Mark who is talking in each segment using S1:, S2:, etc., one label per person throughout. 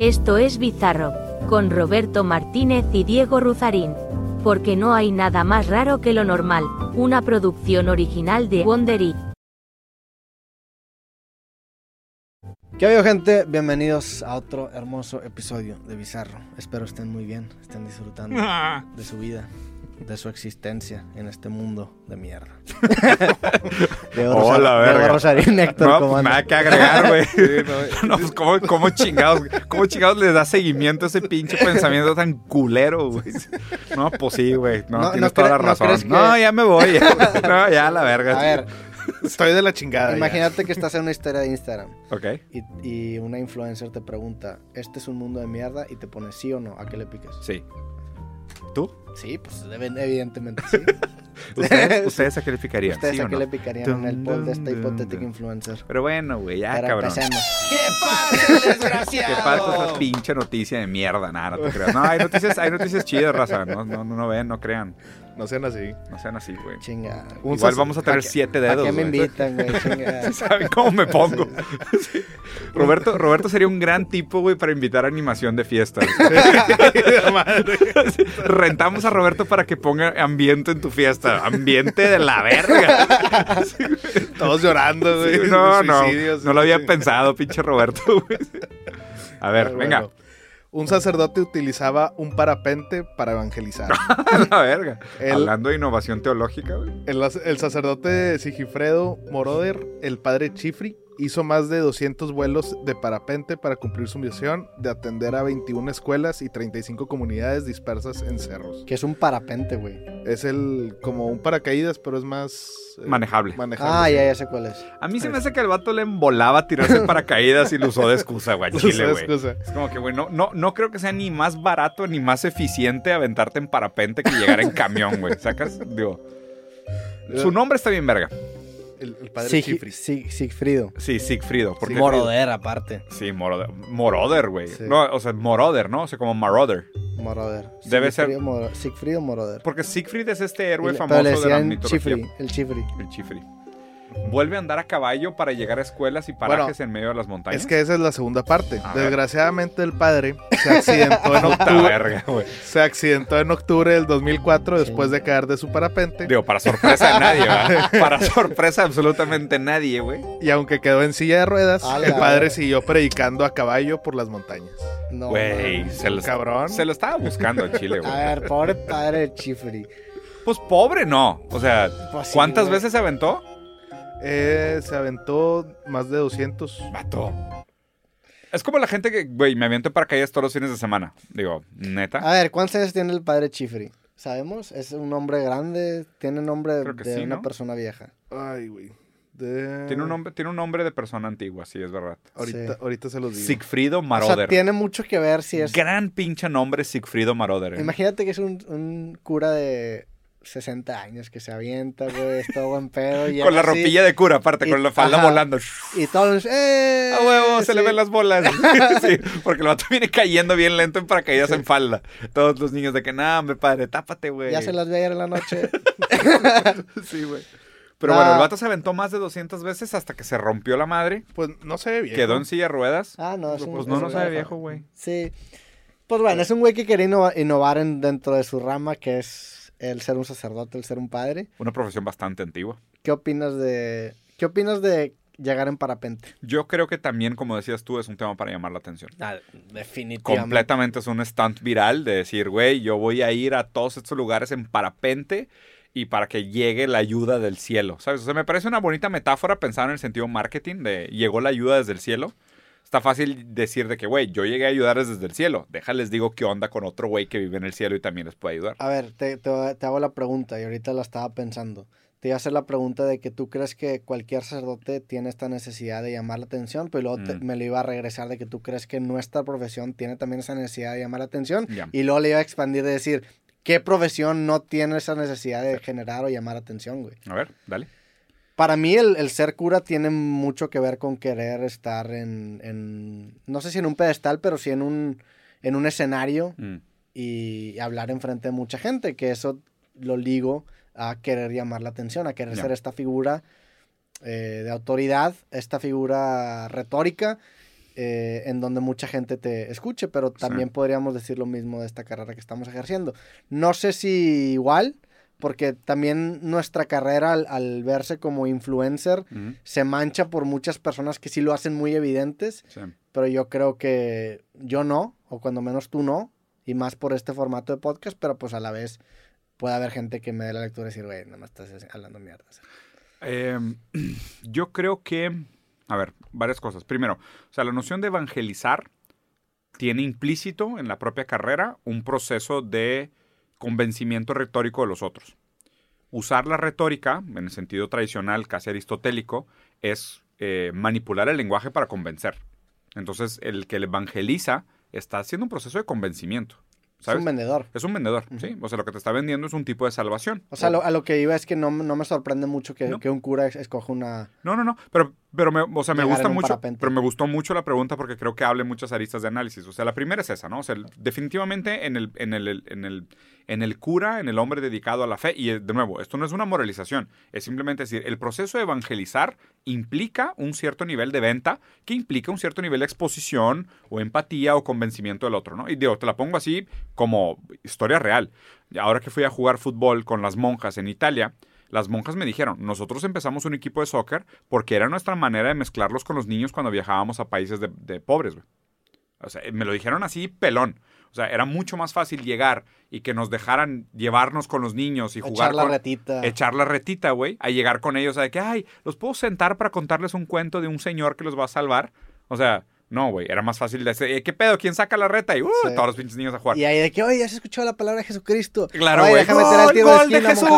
S1: Esto es Bizarro, con Roberto Martínez y Diego Ruzarín. Porque no hay nada más raro que lo normal, una producción original de Wondery.
S2: ¿Qué ha gente? Bienvenidos a otro hermoso episodio de Bizarro. Espero estén muy bien, estén disfrutando de su vida, de su existencia en este mundo de mierda. Diego
S3: Hola,
S2: Rosa-
S3: verga.
S2: Diego Rosarín, Héctor,
S3: No,
S2: ¿cómo
S3: pues nada que agregar, güey. no, pues ¿cómo, cómo chingados, cómo chingados le da seguimiento a ese pinche pensamiento tan culero, güey. No, pues sí, güey. No,
S2: No,
S3: tienes
S2: no
S3: toda la razón.
S2: que-
S3: No, ya me voy. ya. No, ya la verga.
S2: A ver,
S4: Estoy de la chingada. ya.
S2: imagínate que estás en una historia de Instagram
S3: Ok.
S2: y, y una influencer te pregunta, ¿este es un mundo de mierda? Y te pone sí o no, ¿a qué le picas?
S3: Sí. ¿Tú?
S2: Sí, pues deben- evidentemente sí.
S3: ¿Ustedes, ustedes sacrificarían?
S2: ¿Ustedes
S3: ¿sí
S2: a
S3: o
S2: qué
S3: no?
S2: le picarían en el poll de esta hipotética influencer?
S3: Pero bueno, güey, ya,
S2: Pero
S3: cabrón.
S2: empecemos.
S4: ¿Qué pasa, desgraciado?
S3: ¿Qué pasa esa pinche noticia de mierda? Nada, no te creas. No, hay noticias, hay noticias chidas, raza. No, no, no, no ven, no crean.
S4: No sean así.
S3: No sean así, güey.
S2: Chinga.
S4: Un
S3: Igual vamos a tener
S2: ¿pa' qué-
S3: siete
S2: ¿Para
S3: dedos,
S2: qué me
S3: güey.
S2: invitan, güey? Chinga.
S3: ¿Saben cómo me pongo? Sí. Roberto, Roberto sería un gran tipo, güey, para invitar a animación de fiestas. Rentamos a Roberto para que ponga ambiente en tu fiesta. Ambiente de la verga.
S4: Todos llorando, güey.
S3: no, no. No lo había
S4: sí.
S3: pensado, pinche Roberto, güey. A ver,
S4: Pero
S3: venga.
S4: bueno. Un sacerdote utilizaba un parapente para evangelizar.
S3: La verga.
S4: El-
S3: Hablando de innovación teológica, güey.
S4: El, el sacerdote Sigifredo Moroder, el padre Chifri, hizo más de 200 vuelos de parapente para cumplir su misión de atender a 21 escuelas y 35 comunidades dispersas en cerros.
S2: Que es un parapente, güey.
S4: Es el como un paracaídas, pero es más eh,
S3: Manejable.
S4: manejable.
S2: Ah, ya, ya sé cuál es.
S3: A mí se me hace que el vato le embolaba tirarse en paracaídas y lo usó de excusa, güey. Chile, güey. Es como que, güey, no, no, no creo que sea ni más barato ni más eficiente aventarte en parapente que llegar en camión, güey. ¿Sacas? Digo. Su nombre está bien verga.
S4: El, el padre
S2: Sig-
S4: Chifri.
S2: Sig- Sigfrido.
S3: Sí, Sigfrido. Porque
S2: Moroder, aparte.
S3: Sí, Moroder. Moroder, güey.
S2: Sí.
S3: No, o sea, Moroder, ¿no? O sea, como Marauder.
S2: Moroder.
S3: Debe ser-
S2: Sigfrido Moro- Sigfrido Moroder.
S3: Porque Siegfried es este héroe famoso
S2: pero le
S3: de la
S2: decían
S3: mitología.
S2: Chifri, el Chifri.
S3: El Chifri. Vuelve a andar a caballo para llegar a escuelas y parajes
S4: Bueno,
S3: en medio de las montañas.
S4: Es que esa es la segunda parte.
S3: A ver.
S4: Desgraciadamente el padre se accidentó en
S3: Puta
S4: octubre.
S3: verga, güey.
S4: se accidentó en octubre del 2004 después de caer de su parapente.
S3: Digo, para sorpresa de nadie, ¿verdad? Para sorpresa de absolutamente nadie, güey.
S4: Y aunque quedó en silla de ruedas, el padre siguió predicando a caballo por las montañas.
S2: No.
S3: Güey, se lo,
S4: Cabrón.
S3: se lo estaba buscando el Chile, güey.
S2: A ver, pobre padre de Chifri.
S3: Pues pobre no. O sea,
S2: Pues sí,
S3: ¿cuántas veces se aventó?
S4: Eh, se aventó más de 200.
S3: Vato. Es como la gente que, güey, me aviento para paracaídas todos los fines de semana. Digo, neta.
S2: A ver, ¿cuántos años tiene el padre Chifri? ¿Sabemos? ¿Es un hombre grande? ¿Tiene nombre de
S3: sí,
S2: una
S3: ¿no?
S2: persona vieja?
S4: Ay, güey. De-
S3: Tiene un nombre, tiene un nombre de persona antigua, sí, es verdad.
S4: Ahorita,
S2: Sí.
S4: ahorita se los digo.
S3: Sigfrido
S2: O
S3: Maroder.
S2: sea, tiene mucho que ver si es...
S3: Gran pinche nombre Sigfrido Maroder. ¿eh?
S2: Imagínate que es un, un cura de 60 años que se avienta, güey, es todo buen pedo. y
S3: Con la
S2: así,
S3: ropilla de cura, aparte,
S2: y-
S3: con la falda
S2: ajá.
S3: volando.
S2: Y todos, ¡eh!
S3: A huevo, se le ven las bolas. sí, porque el vato viene cayendo bien lento en paracaídas
S2: Sí.
S3: en falda. Todos los niños de que, nah, hombre, padre, tápate, güey.
S2: Ya se las vi ayer en la noche.
S3: Sí, güey. Pero
S2: Ah.
S3: bueno, el vato se aventó más de 200 veces hasta que se rompió la madre.
S4: Pues no se ve bien.
S3: Quedó en silla de ruedas.
S2: Ah, no, es un...
S3: Pues no,
S2: es
S3: no
S2: un
S3: sabe
S2: viejo.
S3: viejo, güey.
S2: Sí. Pues bueno, es un güey que quería innova- innovar en- dentro de su rama, que es el ser un sacerdote, el ser un padre.
S3: Una profesión bastante antigua.
S2: ¿Qué opinas de... ¿Qué opinas de llegar en parapente?
S3: Yo creo que también, como decías tú, es un tema para llamar la atención.
S2: Ah, definitivamente.
S3: Completamente es un stunt viral de decir, güey, yo voy a ir a todos estos lugares en parapente y para que llegue la ayuda del cielo, ¿sabes? O sea, me parece una bonita metáfora pensar en el sentido marketing de llegó la ayuda desde el cielo. Está fácil decir de que, güey, yo llegué a ayudarles desde el cielo. Déjales digo qué onda con otro güey que vive en el cielo y también les puede ayudar.
S2: A ver, te, te- te hago la pregunta y ahorita la estaba pensando. Te iba a hacer la pregunta de que tú crees que cualquier sacerdote tiene esta necesidad de llamar la atención, pero luego te-
S3: Mm.
S2: me lo iba a regresar de que tú crees que nuestra profesión tiene también esa necesidad de llamar la atención y luego le iba a expandir de decir, ¿qué profesión no tiene esa necesidad de generar o llamar atención, güey?
S3: A ver, dale.
S2: Para mí el, el ser cura tiene mucho que ver con querer estar en, en- no sé si en un pedestal, pero sí en un, en un escenario
S3: Mm.
S2: y hablar enfrente de mucha gente, que eso lo ligo a querer llamar la atención, a querer ser esta figura eh, de autoridad, esta figura retórica, eh, en donde mucha gente te escuche, pero también podríamos decir lo mismo de esta carrera que estamos ejerciendo. No sé si igual, porque también nuestra carrera al, verse como influencer se mancha por muchas personas que sí lo hacen muy evidentes, pero yo creo que yo no, o cuando menos tú no, y más por este formato de podcast, pero pues a la vez puede haber gente que me dé la lectura y decir, güey, nada más estás hablando mierda.
S3: Em, yo creo que, a ver, varias cosas. Primero, o sea, la noción de evangelizar tiene implícito en la propia carrera un proceso de convencimiento retórico de los otros. Usar la retórica, en el sentido tradicional, casi aristotélico, es eh, manipular el lenguaje para convencer. Entonces, el que le evangeliza está haciendo un proceso de convencimiento.
S2: Es un vendedor.
S3: Es un vendedor, sí. O sea, lo que te está vendiendo es un tipo de salvación.
S2: O sea, a lo que iba es que no, me sorprende mucho que, que, un cura escoja una...
S3: No, no, no. Pero, pero me, o sea, me gusta mucho. Pero me gustó mucho la pregunta porque creo que hable muchas aristas de análisis. O sea, la primera es esa, ¿no? O sea, definitivamente en el, en el, en el en el cura, en el hombre dedicado a la fe. Y eh, de nuevo, esto no es una moralización, es simplemente decir, el proceso de evangelizar implica un cierto nivel de venta que implica un cierto nivel de exposición o empatía o convencimiento del otro, ¿no? Y digo, te la pongo así como historia real. Ahora que fui a jugar fútbol con las monjas en Italia, las monjas me dijeron, nosotros empezamos un equipo de soccer porque era nuestra manera de mezclarlos con los niños cuando viajábamos a países de, de pobres, O sea, me lo dijeron así pelón. O sea, era mucho más fácil llegar y que nos dejaran llevarnos con los niños y jugar.
S2: Echar la retita.
S3: Echar la retita, güey. A llegar con ellos, a de que, ay, los puedo sentar para contarles un cuento de un señor que los va a salvar. O sea, no, güey, era más fácil de decir, ¿qué pedo? ¿Quién saca la reta? Y uh, todos los pinches niños a jugar.
S2: Y ahí de que, oye, ya se escuchó la palabra de Jesucristo.
S3: Claro, güey. Tiro gol de, Jesús.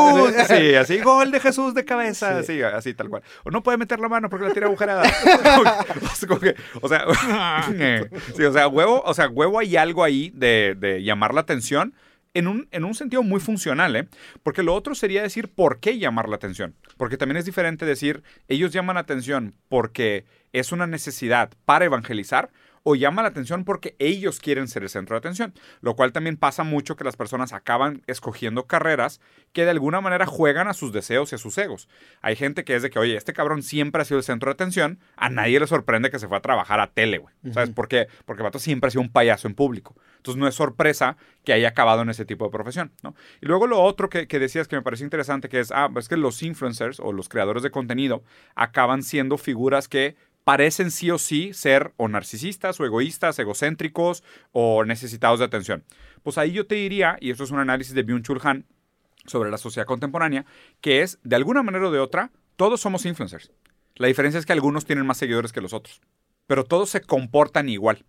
S3: sí, así, gol de Jesús de cabeza. Así, así, tal cual. O no puede meter la mano porque la tira agujerada. o sea, sí, o sea, huevo, o sea, huevo hay algo ahí de, de llamar la atención en un, en un sentido muy funcional, ¿eh? Porque lo otro sería decir por qué llamar la atención. Porque también es diferente decir, ellos llaman la atención porque es una necesidad para evangelizar o llama la atención porque ellos quieren ser el centro de atención, lo cual también pasa mucho que las personas acaban escogiendo carreras que de alguna manera juegan a sus deseos y a sus egos. Hay gente que es de que, oye, este cabrón siempre ha sido el centro de atención, a nadie le sorprende que se fue a trabajar a tele, güey. ¿Sabes por qué? Porque vato siempre ha sido un payaso en público. Entonces no es sorpresa que haya acabado en ese tipo de profesión, ¿no? Y luego lo otro que, que decías que me pareció interesante, que es, ah, es que los influencers o los creadores de contenido acaban siendo figuras que parecen sí o sí ser o narcisistas o egoístas, egocéntricos o necesitados de atención. Pues ahí yo te diría, y esto es un análisis de Byung-Chul Han sobre la sociedad contemporánea, que es, de alguna manera o de otra, todos somos influencers. La diferencia es que algunos tienen más seguidores que los otros, pero todos se comportan igual.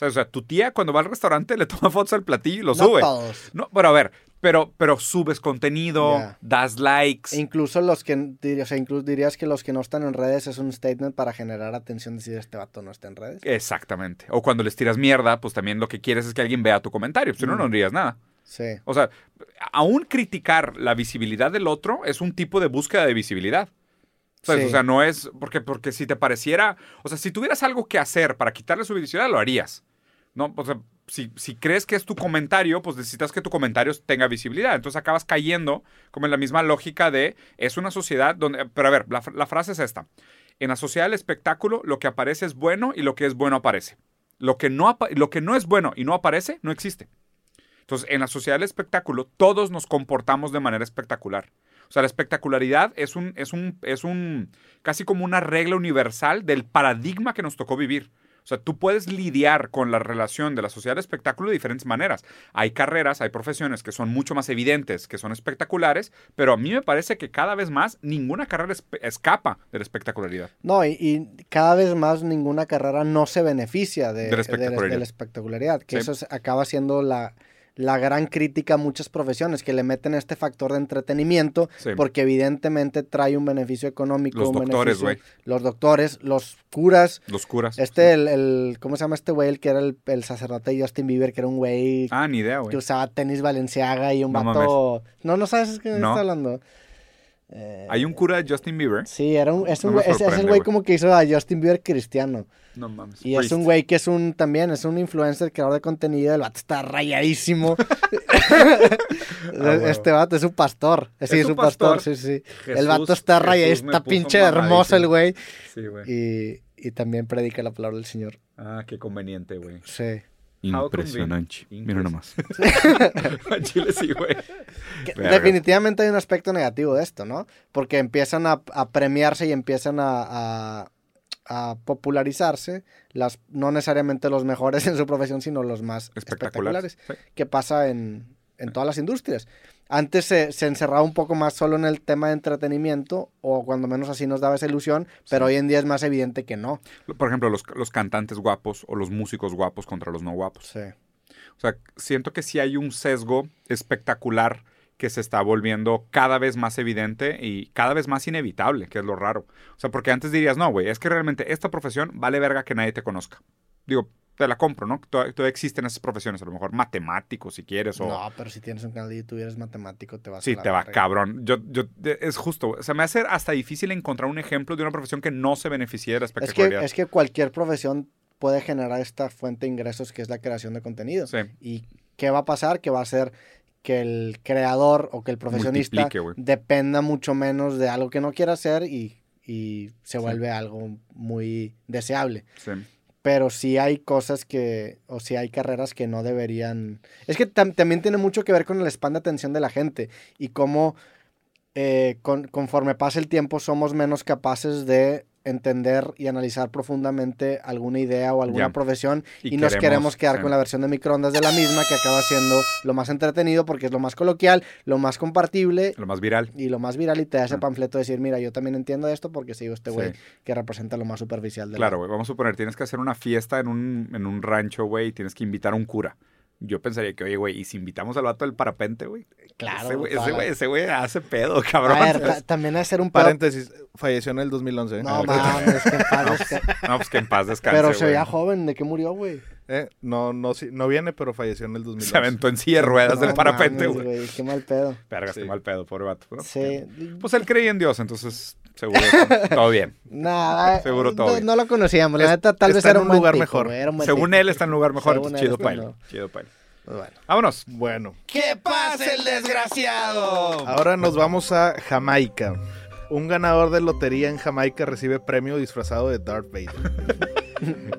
S3: O sea, tu tía cuando va al restaurante le toma fotos al platillo y lo sube. No, pero a ver, pero, pero subes contenido, das likes.
S2: E incluso los que, o sea, incluso dirías que los que no están en redes es un statement para generar atención, decir este vato no está en redes.
S3: Exactamente. O cuando les tiras mierda, pues también lo que quieres es que alguien vea tu comentario, si no, no dirías nada.
S2: Sí.
S3: O sea, aún criticar la visibilidad del otro es un tipo de búsqueda de visibilidad. O sea, no es porque, porque si te pareciera, o sea, si tuvieras algo que hacer para quitarle su visibilidad, lo harías. ¿no? O sea, si, si, crees que es tu comentario, pues necesitas que tu comentario tenga visibilidad. Entonces acabas cayendo como en la misma lógica de es una sociedad donde... Pero a ver, la, frase es esta. En la sociedad del espectáculo, lo que aparece es bueno y lo que es bueno aparece. Lo que no, lo que no es bueno y no aparece, no existe. Entonces, en la sociedad del espectáculo, todos nos comportamos de manera espectacular. O sea, la espectacularidad es un, es un, es un, casi como una regla universal del paradigma que nos tocó vivir. O sea, tú puedes lidiar con la relación de la sociedad de espectáculo de diferentes maneras. Hay carreras, hay profesiones que son mucho más evidentes, que son espectaculares, pero a mí me parece que cada vez más ninguna carrera escapa de la espectacularidad.
S2: No, y, cada vez más ninguna carrera no se beneficia de, la, espectacularidad. que eso acaba siendo la la gran crítica a muchas profesiones que le meten este factor de entretenimiento porque evidentemente trae un beneficio económico.
S3: Los doctores, güey.
S2: Los doctores, los curas.
S3: Los curas.
S2: Este, el, el, ¿cómo se llama este güey? El que era el, el, sacerdote de Justin Bieber, que era un güey.
S3: Ah, ni idea, güey.
S2: Que usaba tenis valenciaga y un vato. No, no sabes qué no. está hablando. Eh,
S3: Hay un cura de Justin Bieber.
S2: Sí, era un, es, un
S3: No
S2: güey- es- es el güey como que hizo a Justin Bieber cristiano.
S3: No mames.
S2: Y es un güey que es un también, es un influencer, creador de contenido. El vato está rayadísimo.
S3: bueno.
S2: este vato es un pastor. Sí,
S3: ¿Es un
S2: pastor,
S3: pastor?
S2: sí, sí.
S3: Jesús-
S2: el vato está
S3: me
S2: está pinche hermoso el güey.
S3: Sí, güey.
S2: Y, y también predica la palabra del Señor.
S3: Ah, qué conveniente, güey.
S2: Sí.
S3: Impresionante. Mira nomás. Chile sí, güey.
S2: Definitivamente hay un aspecto negativo de esto, ¿no? Porque empiezan a, a premiarse y empiezan a, a- a popularizarse las no necesariamente los mejores en su profesión, sino los más
S3: Espectacular.
S2: espectaculares. que pasa en, en todas las industrias. Antes se, se encerraba un poco más solo en el tema de entretenimiento, o cuando menos así nos daba esa ilusión, pero
S3: Sí.
S2: hoy en día es más evidente que no.
S3: Por ejemplo, los, los cantantes guapos o los músicos guapos contra los no guapos.
S2: Sí.
S3: O sea, siento que sí hay un sesgo espectacular que se está volviendo cada vez más evidente y cada vez más inevitable, que es lo raro. O sea, porque antes dirías, no, güey, es que realmente esta profesión vale verga que nadie te conozca. Digo, te la compro, ¿no? Todavía, todavía existen esas profesiones, a lo mejor matemáticos, si quieres, o...
S2: No, pero si tienes un canal de YouTube y eres matemático, te vas
S3: Sí,
S2: a la
S3: te va cabrón. Yo, yo, es justo. O sea, me hace hasta difícil encontrar un ejemplo de una profesión que no se beneficie de la
S2: Es que,
S3: espectacularidad.
S2: es que cualquier profesión puede generar esta fuente de ingresos que es la creación de contenido.
S3: Sí.
S2: ¿Y qué va a pasar? Que va a ser que el creador o que el profesionista dependa mucho menos de algo que no quiera hacer y, y se
S3: Sí.
S2: vuelve algo muy deseable.
S3: Sí.
S2: Pero sí hay cosas que, o sí hay carreras que no deberían... Es que tam- también tiene mucho que ver con el span de atención de la gente y cómo eh, con- conforme pasa el tiempo somos menos capaces de entender y analizar profundamente alguna idea o alguna
S3: Ya.
S2: profesión y,
S3: Y
S2: nos
S3: queremos,
S2: quedar
S3: sí.
S2: con la versión de microondas de la misma que acaba siendo lo más entretenido porque es lo más coloquial, lo más compartible
S3: Lo más viral.
S2: y lo más viral y te da ese panfleto de decir, mira, yo también entiendo esto porque sigo este güey
S3: Sí.
S2: que representa lo más superficial de
S3: Claro, güey. Vamos a suponer, tienes que hacer una fiesta en un, en un rancho, güey, y tienes que invitar a un cura. Yo pensaría que, oye, güey, ¿y si invitamos al vato del parapente, güey?
S2: Claro,
S3: Ese güey, ese güey, ese güey hace pedo, cabrón.
S2: A ver, ta- también hacer un pedo-
S4: Paréntesis, falleció en el 2011. ¿eh?
S2: No mames, que en paz descanse.
S3: No, pues que en paz descanse,
S2: Pero se veía joven, ¿de qué murió, güey?
S4: Eh, no, no, sí- no viene, pero falleció en el 2011.
S3: Se aventó en silla de ruedas del parapente, güey.
S2: Qué mal pedo.
S3: Verga,
S4: Sí.
S3: este mal pedo, pobre vato. ¿no?
S2: Sí.
S3: Pues él creía en Dios, entonces seguro todo bien.
S2: Nada,
S3: Seguro todo
S2: no,
S3: bien.
S2: no lo conocíamos. La
S4: Es-
S2: neta, tal vez
S4: está en
S2: era
S4: un
S2: un
S4: lugar
S2: tipo,
S4: mejor.
S2: un
S3: Según él está en lugar mejor, chido
S2: no.
S3: Chido él.
S2: Pues bueno.
S3: Vámonos.
S4: Bueno,
S3: ¿Qué pasa el desgraciado?
S4: ahora nos vamos a Jamaica. Un ganador de lotería en Jamaica recibe premio disfrazado de Darth Vader.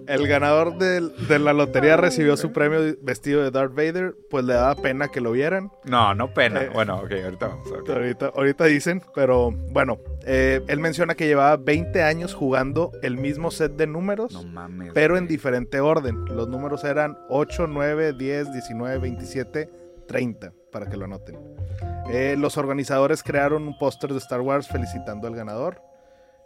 S4: El ganador de, la lotería recibió su premio vestido de Darth Vader, pues le daba pena que lo vieran.
S3: No, no pena.
S4: Eh.
S3: Bueno, ok, ahorita vamos.
S4: Ahorita, ahorita dicen, pero bueno, eh, él menciona que llevaba 20 años jugando el mismo set de números,
S3: No mames.
S4: pero en diferente orden. Los números eran 8, 9, 10, 19, 27, 30, para que lo anoten. Eh, los organizadores crearon un póster de Star Wars felicitando al ganador.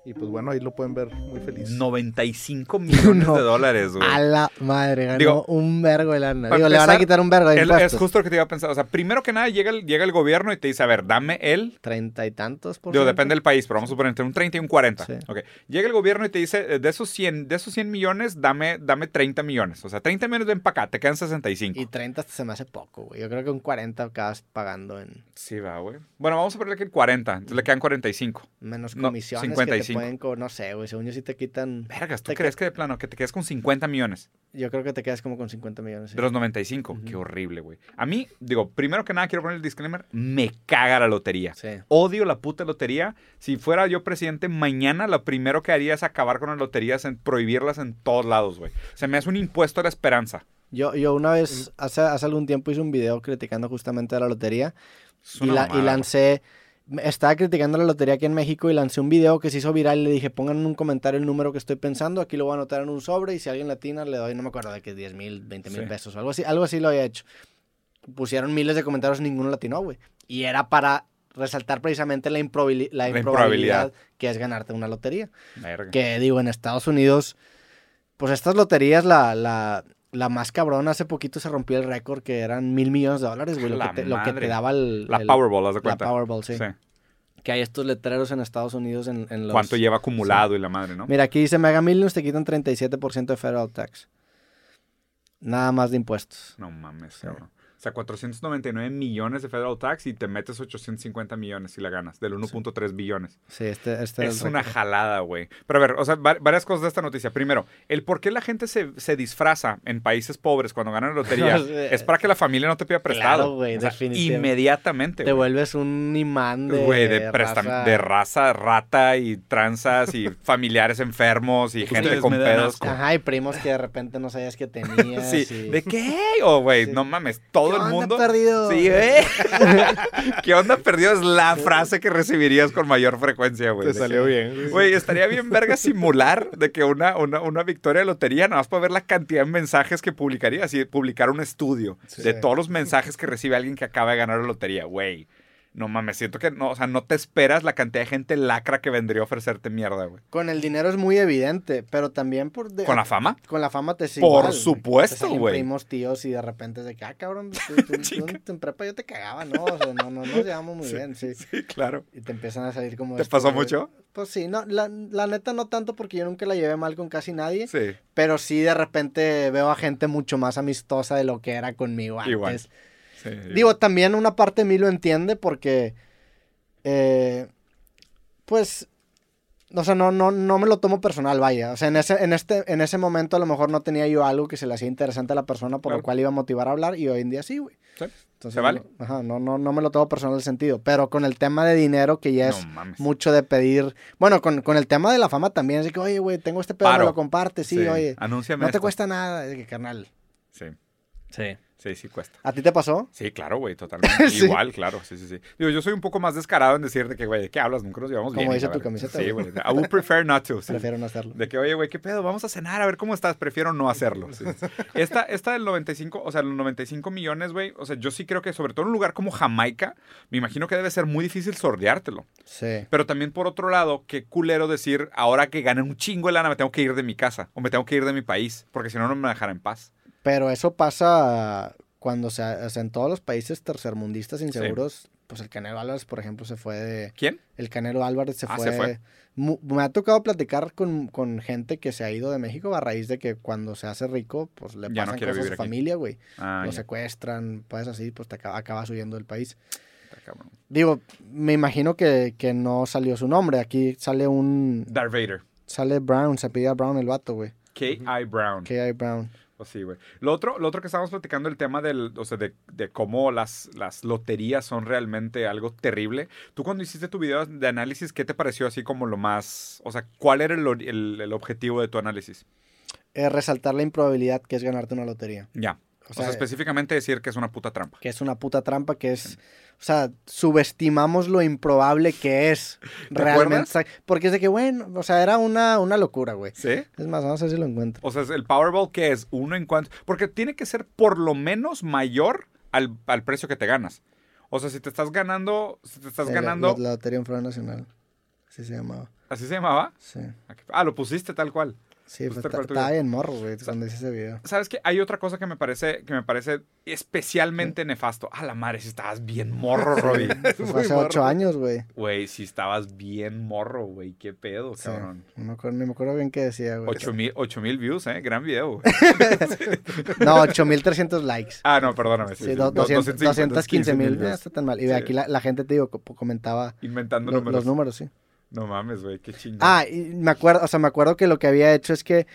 S4: Y pues bueno, ahí lo pueden ver muy feliz.
S3: 95 millones de dólares, güey.
S2: A la madre, ganó
S3: Digo,
S2: un vergo de lana. Digo, empezar, le van a quitar un vergo de
S3: el, Es justo lo que te iba a pensar. O sea, primero que nada, llega el, llega el gobierno y te dice, a ver, dame el...
S2: Treinta y tantos por
S3: Digo, depende del país, pero vamos a suponer entre un 30 y un 40.
S2: Sí.
S3: Okay. Llega el gobierno y te dice, de esos 100, de esos 100 millones, dame, dame 30 millones. O sea, 30 millones ven para acá, te quedan 65.
S2: Y 30 se me hace poco, güey. Yo creo que un 40 acabas pagando en...
S3: Sí, va, güey. Bueno, vamos a ponerle que el 40, entonces le quedan 45.
S2: Menos comisiones no,
S3: 55
S2: pueden, no sé, güey, según yo sí te quitan.
S3: Vergas, ¿tú
S2: te
S3: crees que de plano que te quedas con 50 millones?
S2: Yo creo que te quedas como con 50 millones.
S3: De los 95. Qué horrible, güey. A mí, digo, primero que nada quiero poner el disclaimer, me caga la lotería.
S2: Sí.
S3: Odio la puta lotería. Si fuera yo presidente, mañana lo primero que haría es acabar con las loterías, en- prohibirlas en todos lados, güey. Se me hace un impuesto a la esperanza.
S2: Yo, yo una vez, mm. hace, hace algún tiempo hice un video criticando justamente a la lotería y, la- lancé estaba criticando la lotería aquí en México y lancé un video que se hizo viral y le dije, pongan en un comentario el número que estoy pensando, aquí lo voy a anotar en un sobre y si alguien latina le doy, no me acuerdo de que 10 mil, 20 mil
S3: Sí.
S2: pesos o algo así, algo así lo había hecho. Pusieron miles de comentarios, ninguno latinó, güey. Y era para resaltar precisamente la, improbili- la
S3: La
S2: improbabilidad
S3: improbabilidad.
S2: que es ganarte una lotería.
S3: Verga.
S2: Que digo, en Estados Unidos, pues estas loterías, la, la, la más cabrona, hace poquito se rompió el récord que eran mil millones de dólares, güey, lo,
S3: La
S2: que te, lo que te
S3: madre.
S2: daba el...
S3: La
S2: el-
S3: Powerball, haz de
S2: La
S3: cuenta.
S2: Powerball, sí.
S3: Sí.
S2: Que hay estos letreros en Estados Unidos en, en los...
S3: ¿Cuánto lleva acumulado y la madre, no?
S2: Mira, aquí dice Mega Millions te quitan 37% de federal tax. Nada más de impuestos.
S3: No mames,
S2: Sí.
S3: cabrón. O sea, 499 millones de federal tax y te metes 850 millones si la ganas, del 1.3 billones.
S2: Sí, este, este
S3: Es una jalada, güey. Pero a ver, o sea, va- varias cosas de esta noticia. Primero, el por qué la gente se, se disfraza en países pobres cuando ganan la lotería es para que la familia no te pida prestado.
S2: Claro, güey,
S3: O sea,
S2: definitivamente.
S3: Inmediatamente.
S2: Te
S3: güey.
S2: vuelves un imán de,
S3: Güey, de,
S2: raza.
S3: de raza, rata y tranzas y familiares enfermos y gente con pedos.
S5: asco.
S2: Ajá, y primos que de repente no sabías que tenías.
S3: Sí,
S2: y-
S3: ¿de qué? O, güey,
S2: Sí.
S3: no mames, todo
S2: ¿Qué
S3: el
S2: onda,
S3: mundo.
S2: perdido?
S3: Sí, ¿eh? ¿Qué onda perdido? Es la frase que recibirías con mayor frecuencia, güey.
S4: Te salió bien, güey.
S3: Güey, estaría bien verga simular de que una, una, una victoria de lotería, nada más para ver la cantidad de mensajes que publicaría. Así, publicar un estudio de todos los mensajes que recibe alguien que acaba de ganar la lotería. Güey, no mames, siento que no, o sea, no te esperas la cantidad de gente lacra que vendría a ofrecerte mierda, güey.
S2: Con el dinero es muy evidente, pero también por... de-
S3: ¿Con la fama?
S2: Con la fama te sigue
S3: Por
S2: igual,
S3: supuesto, güey.
S2: primos, tíos y de repente es de que, ah, cabrón, tú, tú- en, prepa yo te cagaba, ¿no? O sea, no, no nos llevamos muy bien, sí.
S3: Sí, claro.
S2: Y te empiezan a salir como...
S3: ¿Te pasó mucho?
S2: Pues sí, no, la, la neta no tanto porque yo nunca la llevé mal con casi nadie,
S3: Sí.
S2: pero sí de repente veo a gente mucho más amistosa de lo que era conmigo antes.
S3: Igual. Sí
S2: Digo, también una parte de mí lo entiende porque, eh, pues, o sea, no, no, no me lo tomo personal, vaya. O sea, en ese, en, este, en ese momento a lo mejor no tenía yo algo que se le hacía interesante a la persona por
S3: Claro.
S2: lo cual iba a motivar a hablar y hoy en día sí, güey.
S3: Sí.
S2: Entonces,
S3: ¿Se vale?
S2: No, ajá, no, no, no me lo tomo personal el sentido. Pero con el tema de dinero, que ya es
S3: mames.
S2: mucho de pedir. Bueno, con, con el tema de la fama también. Así que, oye, güey, tengo este pedo, me
S3: Paro.
S2: lo compartes. Sí, oye.
S3: Anúnciame
S2: No te
S3: esto.
S2: cuesta nada. Es que, carnal.
S3: Sí,
S2: Sí.
S3: Sí, sí cuesta.
S2: ¿A ti te pasó?
S3: Sí, claro, güey, totalmente.
S2: Sí.
S3: Igual, claro, sí, sí, sí. Digo, yo soy un poco más descarado en decirte que, güey, ¿de qué hablas? Nunca nos llevamos
S2: Como
S3: bien. y
S2: dice tu camiseta,
S3: Sí,
S2: güey.
S3: güey. I would prefer not to. sí.
S2: Prefiero no hacerlo.
S3: De que, oye, güey, ¿qué pedo? Vamos a cenar, a ver cómo estás. Prefiero no hacerlo. sí. Esta, esta del 95, o sea, los 95 millones, güey, o sea, yo sí creo que sobre todo en un lugar como Jamaica, me imagino que debe ser muy difícil sordeártelo.
S2: Sí.
S3: Pero también por otro lado, qué culero decir, ahora que gané un chingo de lana, me tengo que ir de mi casa o me tengo que ir de mi país, porque si no, no me dejará en paz.
S2: Pero eso pasa cuando se, o sea, en todos los países tercermundistas inseguros, pues el Canelo Álvarez, por ejemplo, se fue de...
S3: ¿Quién?
S2: El Canelo Álvarez se
S3: Ah,
S2: fue...
S3: se fue.
S2: Mu- Me ha tocado platicar con, con gente que se ha ido de México a raíz de que cuando se hace rico, pues le
S3: Ya
S2: pasan cosas a su
S3: aquí.
S2: familia, güey.
S3: Ah,
S2: Lo
S3: ya,
S2: secuestran, pues así, pues te acaba- acabas huyendo del país. Digo, me imagino que, que no salió su nombre. Aquí sale un...
S3: Darth Vader.
S2: Sale Brown, se pedía Brown el vato, güey.
S3: K.I. Brown.
S2: K.I. Brown.
S3: Pues sí, güey. Lo otro, lo otro que estábamos platicando, el tema del, o sea, de, de cómo las, las loterías son realmente algo terrible. Tú cuando hiciste tu video de análisis, ¿qué te pareció así como lo más, o sea, cuál era el, el- el objetivo de tu análisis?
S2: Es resaltar la improbabilidad que es ganarte una lotería.
S3: Ya. O,
S2: O
S3: sea, específicamente decir que es una puta trampa.
S2: que es una puta trampa, que es, o sea, subestimamos lo improbable que es realmente.
S3: acuerdas?
S2: Porque es de que, bueno, o sea, era una, una locura, güey.
S3: ¿Sí?
S2: Es más, vamos a ver si lo encuentro.
S3: O sea, el Powerball, ¿qué es? Uno en cuanto... Porque tiene que ser por lo menos mayor al, al precio que te ganas. O sea, si te estás ganando... Si te estás
S2: la-
S3: ganando...
S2: La, la Lotería en Nacional. Así se llamaba.
S3: ¿Así se llamaba?
S2: Sí.
S3: Ah, lo pusiste tal cual.
S2: Sí,
S3: Pues
S2: pues, estaba
S3: ya.
S2: bien morro, güey, cuando hice ese video.
S3: ¿Sabes qué? Hay otra cosa que me parece, que me parece especialmente nefasto. A la madre, si estabas bien morro, Robbie.
S2: Pues fue hace
S4: morro.
S2: ocho años, güey.
S3: Güey, si estabas bien morro, güey. ¿Qué pedo,
S2: Sí.
S3: cabrón?
S2: No me acuerdo, me acuerdo bien qué decía, güey.
S3: Ocho mil, ocho mil views, ¿eh? Gran video, güey.
S2: No, 8300 likes.
S3: Ah, no, perdóname. Sí,
S2: Sí,
S3: sí.
S2: do-
S3: Do-
S2: 200 215 mil. No está tan mal. Y aquí la, la gente, te digo, co- comentaba
S3: Inventando
S2: lo-
S3: números.
S2: los números, sí.
S3: No mames, güey. Qué chingón.
S2: Ah, y me acuerdo, o sea, me acuerdo que lo que había hecho es que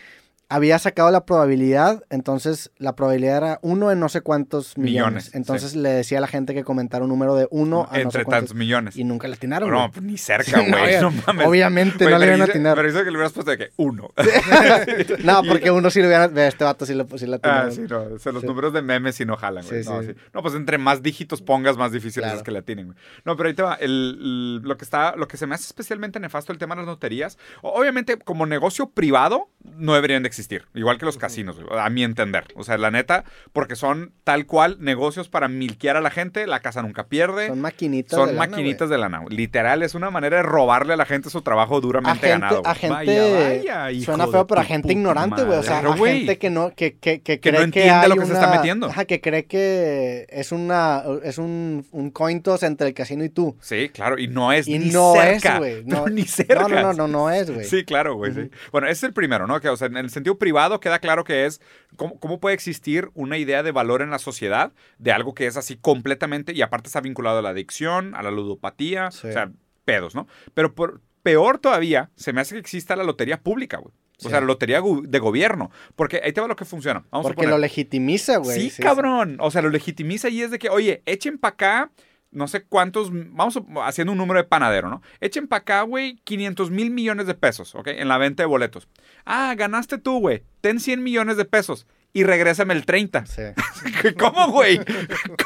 S2: había sacado la probabilidad, entonces la probabilidad era uno en no sé cuántos millones.
S3: Millones,
S2: entonces le decía a la gente que comentara un número de uno a no
S3: Entre
S2: sé cuántos.
S3: tantos millones.
S2: Y nunca le atinaron.
S3: No,
S2: güey.
S3: pues ni cerca,
S2: No,
S3: güey. No, mames.
S2: Obviamente no le iban a atinar.
S3: Pero hizo que le hubieras puesto de que uno.
S2: No, porque uno sí le hubiera. Ve, este vato sí le, sí le
S3: Ah,
S2: atinaron.
S3: sí, no. O sea, los
S2: Sí.
S3: números de memes sí no jalan, güey.
S2: Sí,
S3: no, no, pues entre más dígitos pongas, más difícil
S2: Claro.
S3: es que la tienen, güey. No, pero ahí te va. El, el- lo, que está, lo que se me hace especialmente nefasto el tema de las loterías. o- Obviamente, como negocio privado, no deberían de existir. Igual que los casinos, a mi entender. O sea, la neta, porque son tal cual negocios para milquear a la gente. La casa nunca pierde.
S2: Son maquinitas.
S3: Son
S2: de lana,
S3: maquinitas de lana. Literal, es una manera de robarle a la gente su trabajo
S2: A
S3: duramente
S2: gente,
S3: ganado.
S2: a gente
S5: Vaya, vaya,
S2: suena feo, pero a gente ignorante, güey. O sea, a
S3: güey.
S2: gente que no, que, que, que
S3: Que no
S2: cree que
S3: entiende
S2: hay
S3: lo que se está
S2: una-
S3: metiendo.
S2: Ajá, que cree que es una, es un, un coin toss entre el casino y tú.
S3: Sí, claro, y no es
S2: Y
S3: ni
S2: no
S3: cerca.
S2: es, güey. No,
S3: ni cerca.
S2: no, no, no, no, no es, güey.
S3: Sí, claro, güey, sí. Bueno, ese es el primero, ¿no? ¿no? Que, o sea, en el sentido privado queda claro que es cómo, cómo puede existir una idea de valor en la sociedad de algo que es así completamente y aparte está vinculado a la adicción, a la ludopatía,
S2: Sí.
S3: o sea, pedos, ¿no? Pero por, peor todavía, se me hace que exista la lotería pública, güey. O sea, la lotería de gobierno. Porque ahí te va lo que funciona. Vamos a
S2: Porque
S3: poner.
S2: lo legitimiza, güey.
S3: Sí, cabrón. O sea, lo legitimiza y es de que, oye, echen para acá, no sé cuántos, vamos haciendo un número de panadero, ¿no? Echen para acá, güey, 500 mil millones de pesos, ¿ok? En la venta de boletos. Ah, ganaste tú, güey. Ten 100 millones de pesos y regrésame el 30.
S2: Sí.
S3: ¿Cómo, güey?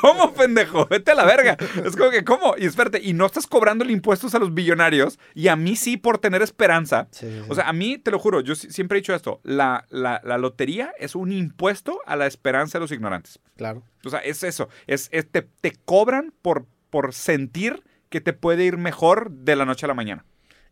S3: ¿Cómo, pendejo? Vete a la verga. Es como que, ¿cómo? Y espérate, y no estás cobrando impuestos a los billonarios y a mí sí por tener esperanza.
S2: Sí, sí.
S3: O sea, a mí, te lo juro, yo si- siempre he dicho esto, la, la, la lotería es un impuesto a la esperanza de los ignorantes.
S2: claro.
S3: O sea, es eso, es, es- te, te cobran por, por sentir que te puede ir mejor de la noche a la mañana.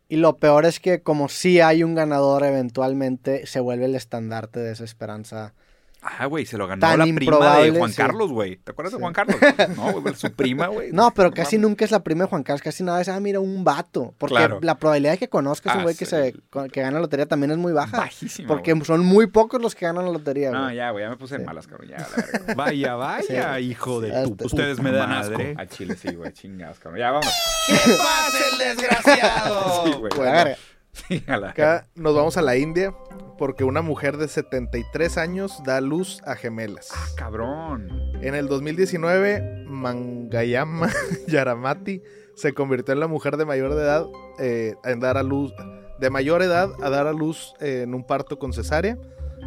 S2: Y lo peor es que como sí hay un ganador, eventualmente se vuelve el estandarte de esa esperanza.
S3: Ah, güey, se lo ganó
S2: Tan
S3: la prima de Juan
S2: sí.
S3: Carlos, güey. ¿Te acuerdas
S2: Sí.
S3: de Juan Carlos? No, güey, su prima, güey.
S2: No, pero casi nunca es la prima de Juan Carlos, casi nada es, ah, mira, un vato. Porque
S3: Claro.
S2: la probabilidad de que conozcas a un
S3: Ah,
S2: güey que, se, que gana la lotería también es muy baja.
S3: Bajísima,
S2: Porque son muy pocos los que ganan la lotería,
S3: No,
S2: güey.
S3: ya, güey, ya me puse
S2: Sí.
S3: malas, cabrón. Ya, la verga.
S5: Vaya, vaya, hijo de tu
S2: hasta-
S5: Ustedes
S3: Puta
S5: me dan
S3: madre.
S5: asco.
S3: Al chile, sí, güey, chingados, cabrón. Ya, vamos.
S5: ¿Qué pasa el desgraciado?
S3: Sí, güey.
S2: A ver,
S3: Sí, a la
S4: Acá nos vamos a la India porque una mujer de 73 años da luz a gemelas.
S3: Ah, cabrón.
S4: En el 2019, Mangayama Yaramati se convirtió en la mujer de mayor de edad eh, en dar a luz, de mayor edad a dar a luz eh, en un parto con cesárea.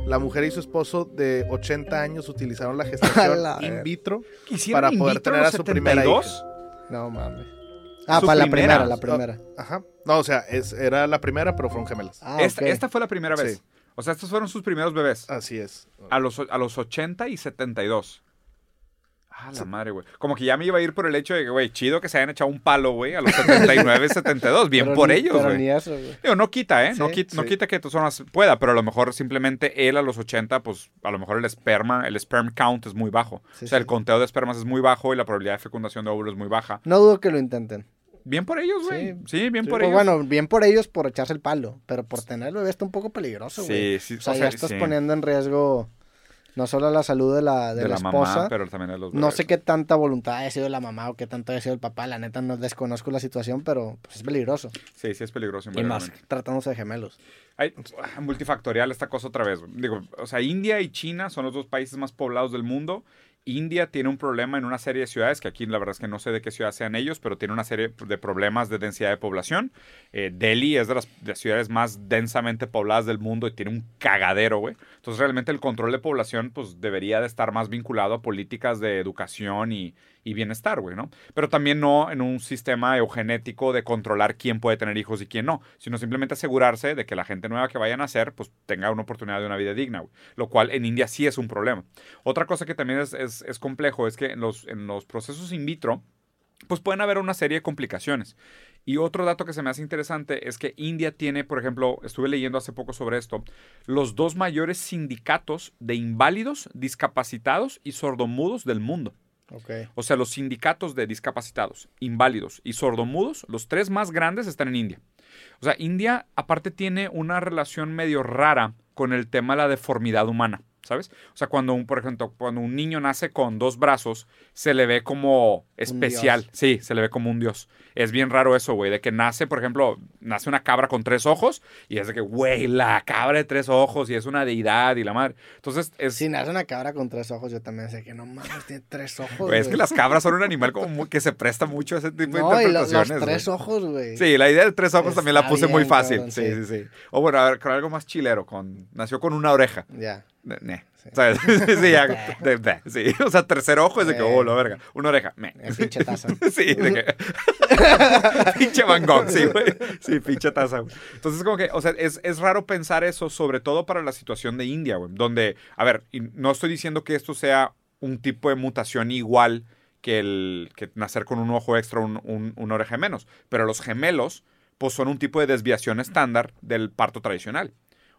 S4: La mujer y su esposo de 80 años utilizaron la gestación
S2: la
S4: in vitro.
S3: ¿Hicieron
S4: Para poder
S3: vitro
S4: tener a su primera
S3: 72?
S2: no mames. Ah, para la
S3: primera.
S2: primera, la primera.
S4: Ajá. No, o sea, es, era la primera, pero fueron gemelas.
S2: Ah,
S3: esta, fue la primera vez.
S4: Sí.
S3: O sea, estos fueron sus primeros bebés.
S4: Así es.
S3: A los, a los 80 y 72. Ah, la madre, güey. Como que ya me iba a ir por el hecho de que, güey, chido que se hayan echado un palo, güey, a los 79, 72. Bien
S2: Pero
S3: por
S2: ni-
S3: ellos, güey. Digo, no quita, ¿eh? no,
S2: Sí,
S3: quita, no quita que tú zonas pueda, pero a lo mejor simplemente él a los 80, pues a lo mejor el esperma, el sperm count es muy bajo.
S2: Sí,
S3: o sea,
S2: sí.
S3: el conteo de espermas es muy bajo y la probabilidad de fecundación de óvulos es muy baja.
S2: No dudo que lo intenten.
S3: Bien por ellos, güey.
S2: Sí.
S3: Sí, bien por
S2: Pues
S3: ellos.
S2: bueno, bien por ellos por echarse el palo, pero por tener el bebé está un poco peligroso, güey.
S3: sí, sí.
S2: O sea, ya estás
S3: sí,
S2: poniendo en riesgo no solo la salud de la, de
S3: de
S2: la,
S3: la,
S2: esposa,
S3: mamá, pero también de los
S2: no
S3: bebés.
S2: sé qué tanta voluntad haya sido la mamá o qué tanto haya sido el papá, la neta no desconozco la situación, pero pues, es peligroso.
S3: Sí, sí es peligroso.
S2: Y más tratándose de gemelos.
S3: Hay ah, multifactorial esta cosa otra vez. Digo, o sea, India y China son los dos países más poblados del mundo. India tiene un problema en una serie de ciudades, que aquí la verdad es que no sé de qué ciudad sean ellos, pero tiene una serie de problemas de densidad de población. Eh, Delhi es de las, de las ciudades más densamente pobladas del mundo y tiene un cagadero, güey. Entonces realmente el control de población pues debería de estar más vinculado a políticas de educación y, y bienestar, güey, ¿no? Pero también no en un sistema eugenético de controlar quién puede tener hijos y quién no, sino simplemente asegurarse de que la gente nueva que vayan a nacer pues tenga una oportunidad de una vida digna, güey. Lo cual en India sí es un problema. Otra cosa que también es, es- es complejo es que en los, en los procesos in vitro pues pueden haber una serie de complicaciones. Y otro dato que se me hace interesante es que India tiene, por ejemplo, estuve leyendo hace poco sobre esto, los dos mayores sindicatos de inválidos, discapacitados y sordomudos del mundo. O sea, los sindicatos de discapacitados, inválidos y sordomudos, los tres más grandes están en India. O sea, India aparte tiene una relación medio rara con el tema de la deformidad humana, ¿sabes? O sea, cuando un, por ejemplo, cuando un niño nace con dos brazos, se le ve como especial. Sí, se le ve como un dios. Es bien raro eso, güey, de que nace, por ejemplo, nace una cabra con tres ojos y es de que, güey, la cabra de tres ojos y es una deidad y la madre. Entonces, es...
S2: Si nace una cabra con tres ojos, yo también sé que no mames, tiene tres ojos.
S3: Es que las cabras son un animal como muy- que se presta mucho a ese tipo
S2: No,
S3: de
S2: y los,
S3: interpretaciones.
S2: los tres ojos, güey.
S3: Sí, la idea de tres ojos también la puse muy fácil.
S2: cabrón,
S3: sí, sí.
S2: sí.
S3: O bueno, a ver, con algo más chilero, con nació con una oreja.
S2: Ya.
S3: Ne- ne.
S2: Sí.
S3: ¿Sabes? sí, ya, de- de- sí, o sea, tercer ojo es de que, oh, la verga. Una oreja,
S2: pinche taza.
S3: Sí, de que. pinche Van Gogh, sí, güey. Sí, pinche taza, güey. Entonces, como que, o sea, es, es raro pensar eso, sobre todo para la situación de India, güey. Donde, a ver, no estoy diciendo que esto sea un tipo de mutación igual que el que nacer con un ojo extra o un, un- una oreja menos. Pero los gemelos, pues son un tipo de desviación estándar del parto tradicional.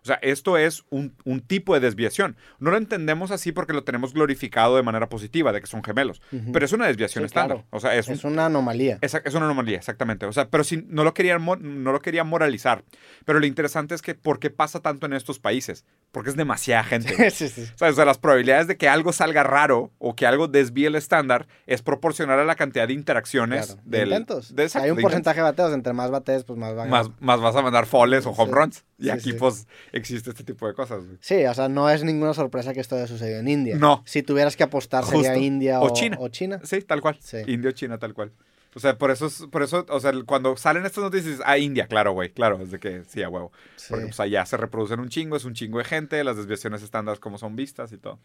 S3: O sea, esto es un, un tipo de desviación. No lo entendemos así porque lo tenemos glorificado de manera positiva, de que son gemelos. Pero es una desviación
S2: Sí,
S3: estándar.
S2: claro.
S3: O sea, es, un-
S2: Es una anomalía.
S3: Esa- es una anomalía, exactamente. O sea, pero si no lo querían mo- no lo moralizar. Pero lo interesante es que ¿por qué pasa tanto en estos países? Porque es demasiada gente.
S2: sí, sí.
S3: O sea, o sea, las probabilidades de que algo salga raro o que algo desvíe el estándar es proporcional a la cantidad de interacciones
S2: Claro. De
S3: del
S2: intentos.
S3: de- exacto,
S2: Hay un
S3: de
S2: porcentaje de bateos. Entre más batees, pues más van
S3: más, más vas a mandar foles o home runs. Y aquí, pues, existe este tipo de cosas. güey.
S2: Sí, o sea, no es ninguna sorpresa que esto haya sucedido en India.
S3: No.
S2: Si tuvieras que apostar, sería
S3: Justo.
S2: India
S3: O
S2: o,
S3: China.
S2: o China.
S3: Sí, tal cual.
S2: Sí.
S3: Indio, China, tal cual. O sea, por eso, es- por eso, o sea, cuando salen estas noticias, dices, ah, India, claro, güey, claro, es de que sí, a huevo.
S2: Sí.
S3: Porque pues allá se reproducen un chingo, es un chingo de gente, las desviaciones estándar como son vistas y todo.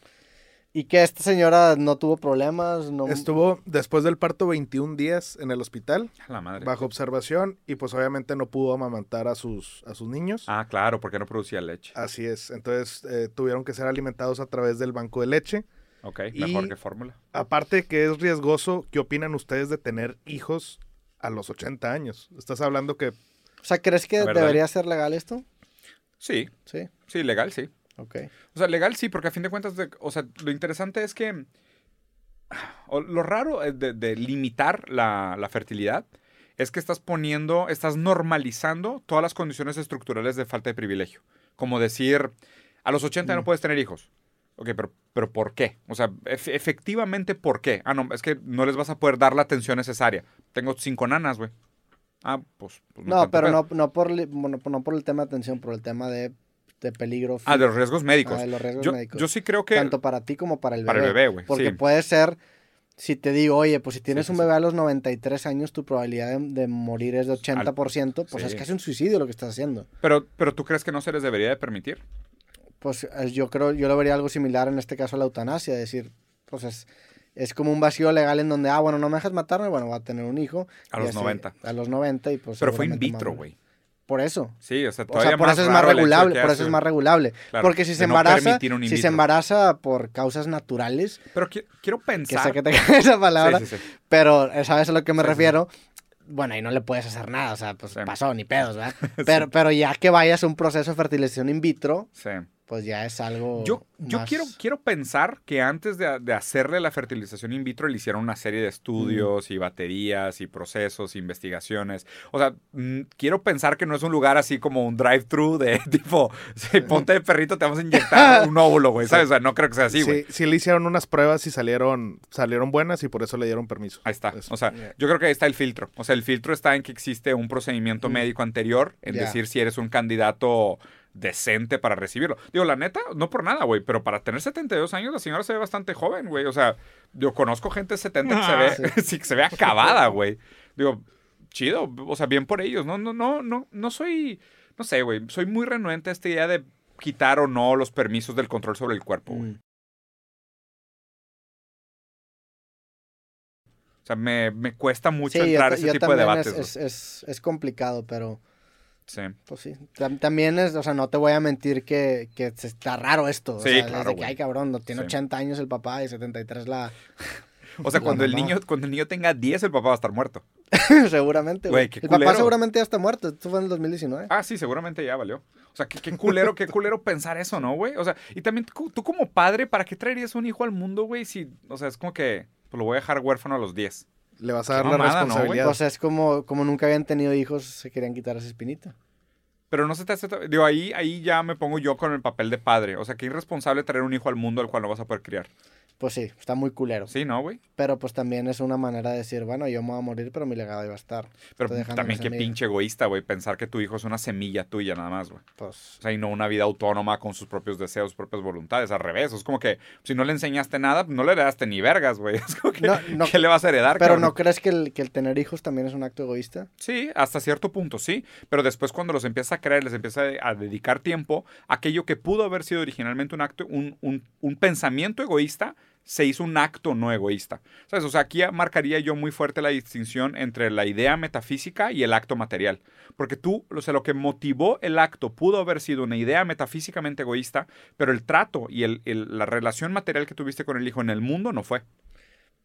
S2: Y que esta señora no tuvo problemas, no...
S4: Estuvo después del parto 21 días en el hospital,
S3: A la madre.
S4: bajo observación, y pues obviamente no pudo amamantar a sus, a sus niños.
S3: Ah, claro, porque no producía leche.
S4: Así es, entonces eh, tuvieron que ser alimentados a través del banco de leche.
S3: Ok,
S4: y-
S3: mejor que fórmula.
S4: Aparte que es riesgoso, ¿qué opinan ustedes de tener hijos a los 80 años? Estás hablando que
S2: O sea, ¿crees que debería ser legal esto?
S3: Sí,
S2: Sí,
S3: sí, legal, sí.
S2: ok.
S3: O sea, legal sí, porque a fin de cuentas, de- o sea, lo interesante es que o lo raro eh, de, de limitar la, la fertilidad es que estás poniendo, estás normalizando todas las condiciones estructurales de falta de privilegio. Como decir, a los 80 no
S2: Mm.
S3: puedes tener hijos. Ok, pero, pero ¿por qué? O sea, ef- efectivamente, ¿por qué? Ah, no, es que no les vas a poder dar la atención necesaria. Tengo cinco nanas, güey. Ah, pues... pues
S2: No,
S3: tanto
S2: pero
S3: pedo.
S2: no, no, por, bueno, no por el tema de atención, por el tema de, de peligro
S3: Ah, de los riesgos médicos.
S2: ah, de los riesgos
S3: yo,
S2: médicos.
S3: yo sí creo que...
S2: Tanto para ti como para el bebé.
S3: Para el bebé, güey,
S2: Porque
S3: sí.
S2: puede ser, si te digo, oye, pues si tienes
S3: sí,
S2: un
S3: sí.
S2: bebé a los 93 años, tu probabilidad de, de morir es de 80%, pues
S3: sí.
S2: es casi un suicidio lo que estás haciendo.
S3: Pero, pero ¿tú crees que no se les debería de permitir?
S2: Pues eh, yo creo, yo lo vería algo similar en este caso a la eutanasia, es decir, pues es, es como un vacío legal en donde, ah, bueno, no me dejas matarme, bueno, voy a tener un hijo.
S3: A los
S2: así,
S3: 90.
S2: A los 90 y pues...
S3: Pero fue in vitro,
S2: más-
S3: güey.
S2: Por eso.
S3: Sí, o sea,
S2: O
S3: todavía
S2: sea, por eso es más regulable,
S3: que
S2: por eso es más regulable.
S3: Claro,
S2: Porque si se
S3: no
S2: embaraza,
S3: in
S2: si se embaraza por causas naturales,
S3: Pero qui- quiero
S2: que
S3: pensar...
S2: sé que te cae esa palabra,
S3: Sí, sí, sí.
S2: pero eh, sabes a lo que me refiero. Bueno, ahí no le puedes hacer nada, o sea, pues pasó, ni pedos, ¿verdad? Pero, pero ya que vayas a un proceso de fertilización in vitro,
S3: Sí.
S2: Pues ya es algo.
S3: Yo, yo quiero, quiero pensar que antes de, de hacerle la fertilización in vitro le hicieron una serie de estudios y baterías y procesos, investigaciones. O sea, mm, quiero pensar que no es un lugar así como un drive-thru de tipo, sí, ponte de perrito, te vamos a inyectar un óvulo, güey, ¿sabes? O sea, no creo que sea así,
S4: sí,
S3: güey.
S4: sí le hicieron unas pruebas y salieron, salieron buenas y por eso le dieron permiso.
S3: Ahí está.
S4: Eso.
S3: O sea, yo creo que ahí está el filtro. O sea, el filtro está en que existe un procedimiento
S2: Mm.
S3: médico anterior, en decir si eres un candidato decente para recibirlo. Digo, la neta, no por nada, güey, pero para tener 72 años la señora se ve bastante joven, güey. O sea, yo conozco gente de 70 que se ve, sí, que se ve acabada, güey. Digo, chido, o sea, bien por ellos. No, no, no, no, no soy, no sé, güey, soy muy renuente a esta idea de quitar o no los permisos del control sobre el cuerpo, güey.
S2: Mm.
S3: O sea, me, me cuesta mucho
S2: Sí, yo,
S3: entrar a ese
S2: yo
S3: tipo de debates.
S2: es,
S3: güey.
S2: es, es, es complicado, pero
S3: Sí.
S2: pues sí. Tam- También es, o sea, no te voy a mentir que, que está raro esto. o
S3: Sí,
S2: sea, es
S3: claro,
S2: de que, ay, cabrón, no tiene
S3: Sí.
S2: 80 años el papá y 73 la.
S3: O sea,
S2: La
S3: cuando el, niño, cuando el niño tenga 10, el papá va a estar muerto.
S2: seguramente,
S3: Güey,
S2: El papá seguramente ya está muerto. Esto fue en el 2019.
S3: Ah, sí, seguramente ya valió. O sea, qué, qué culero, qué culero pensar eso, ¿no, güey? O sea, y también tú, tú como padre, ¿para qué traerías un hijo al mundo, güey? Si, o sea, es como que pues, lo voy a dejar huérfano a los 10.
S4: Le vas a dar la
S3: mamada, ¿no, güey?
S4: responsabilidad.
S2: Pues es como, como nunca habían tenido hijos, se querían quitar esa espinita.
S3: Pero no se te hace... Digo, ahí, ahí ya me pongo yo con el papel de padre. O sea, qué irresponsable traer un hijo al mundo al cual no vas a poder criar.
S2: Pues sí, está muy culero.
S3: Sí, ¿no, güey?
S2: Pero pues también es una manera de decir, bueno, yo me voy a morir, pero mi legado iba a estar.
S3: Pero también qué pinche egoísta, güey, pensar que tu hijo es una semilla tuya nada más, güey.
S2: Pues
S3: O sea, y no una vida autónoma con sus propios deseos, sus propias voluntades. Al revés. Es como que si no le enseñaste nada, no le heredaste ni vergas, güey. Es como que,
S2: No, no.
S3: ¿qué le vas a heredar,
S2: Pero
S3: cabrón?
S2: ¿no crees que el, que el tener hijos también es un acto egoísta?
S3: Sí, hasta cierto punto, sí. Pero después cuando los empieza a creer, les empieza a dedicar tiempo, aquello que pudo haber sido originalmente un acto, un, un, un pensamiento egoísta, se hizo un acto no egoísta. ¿Sabes? O sea, aquí marcaría yo muy fuerte la distinción entre la idea metafísica y el acto material. Porque tú, o sea, lo que motivó el acto pudo haber sido una idea metafísicamente egoísta, pero el trato y la relación material que tuviste con el hijo en el mundo no fue.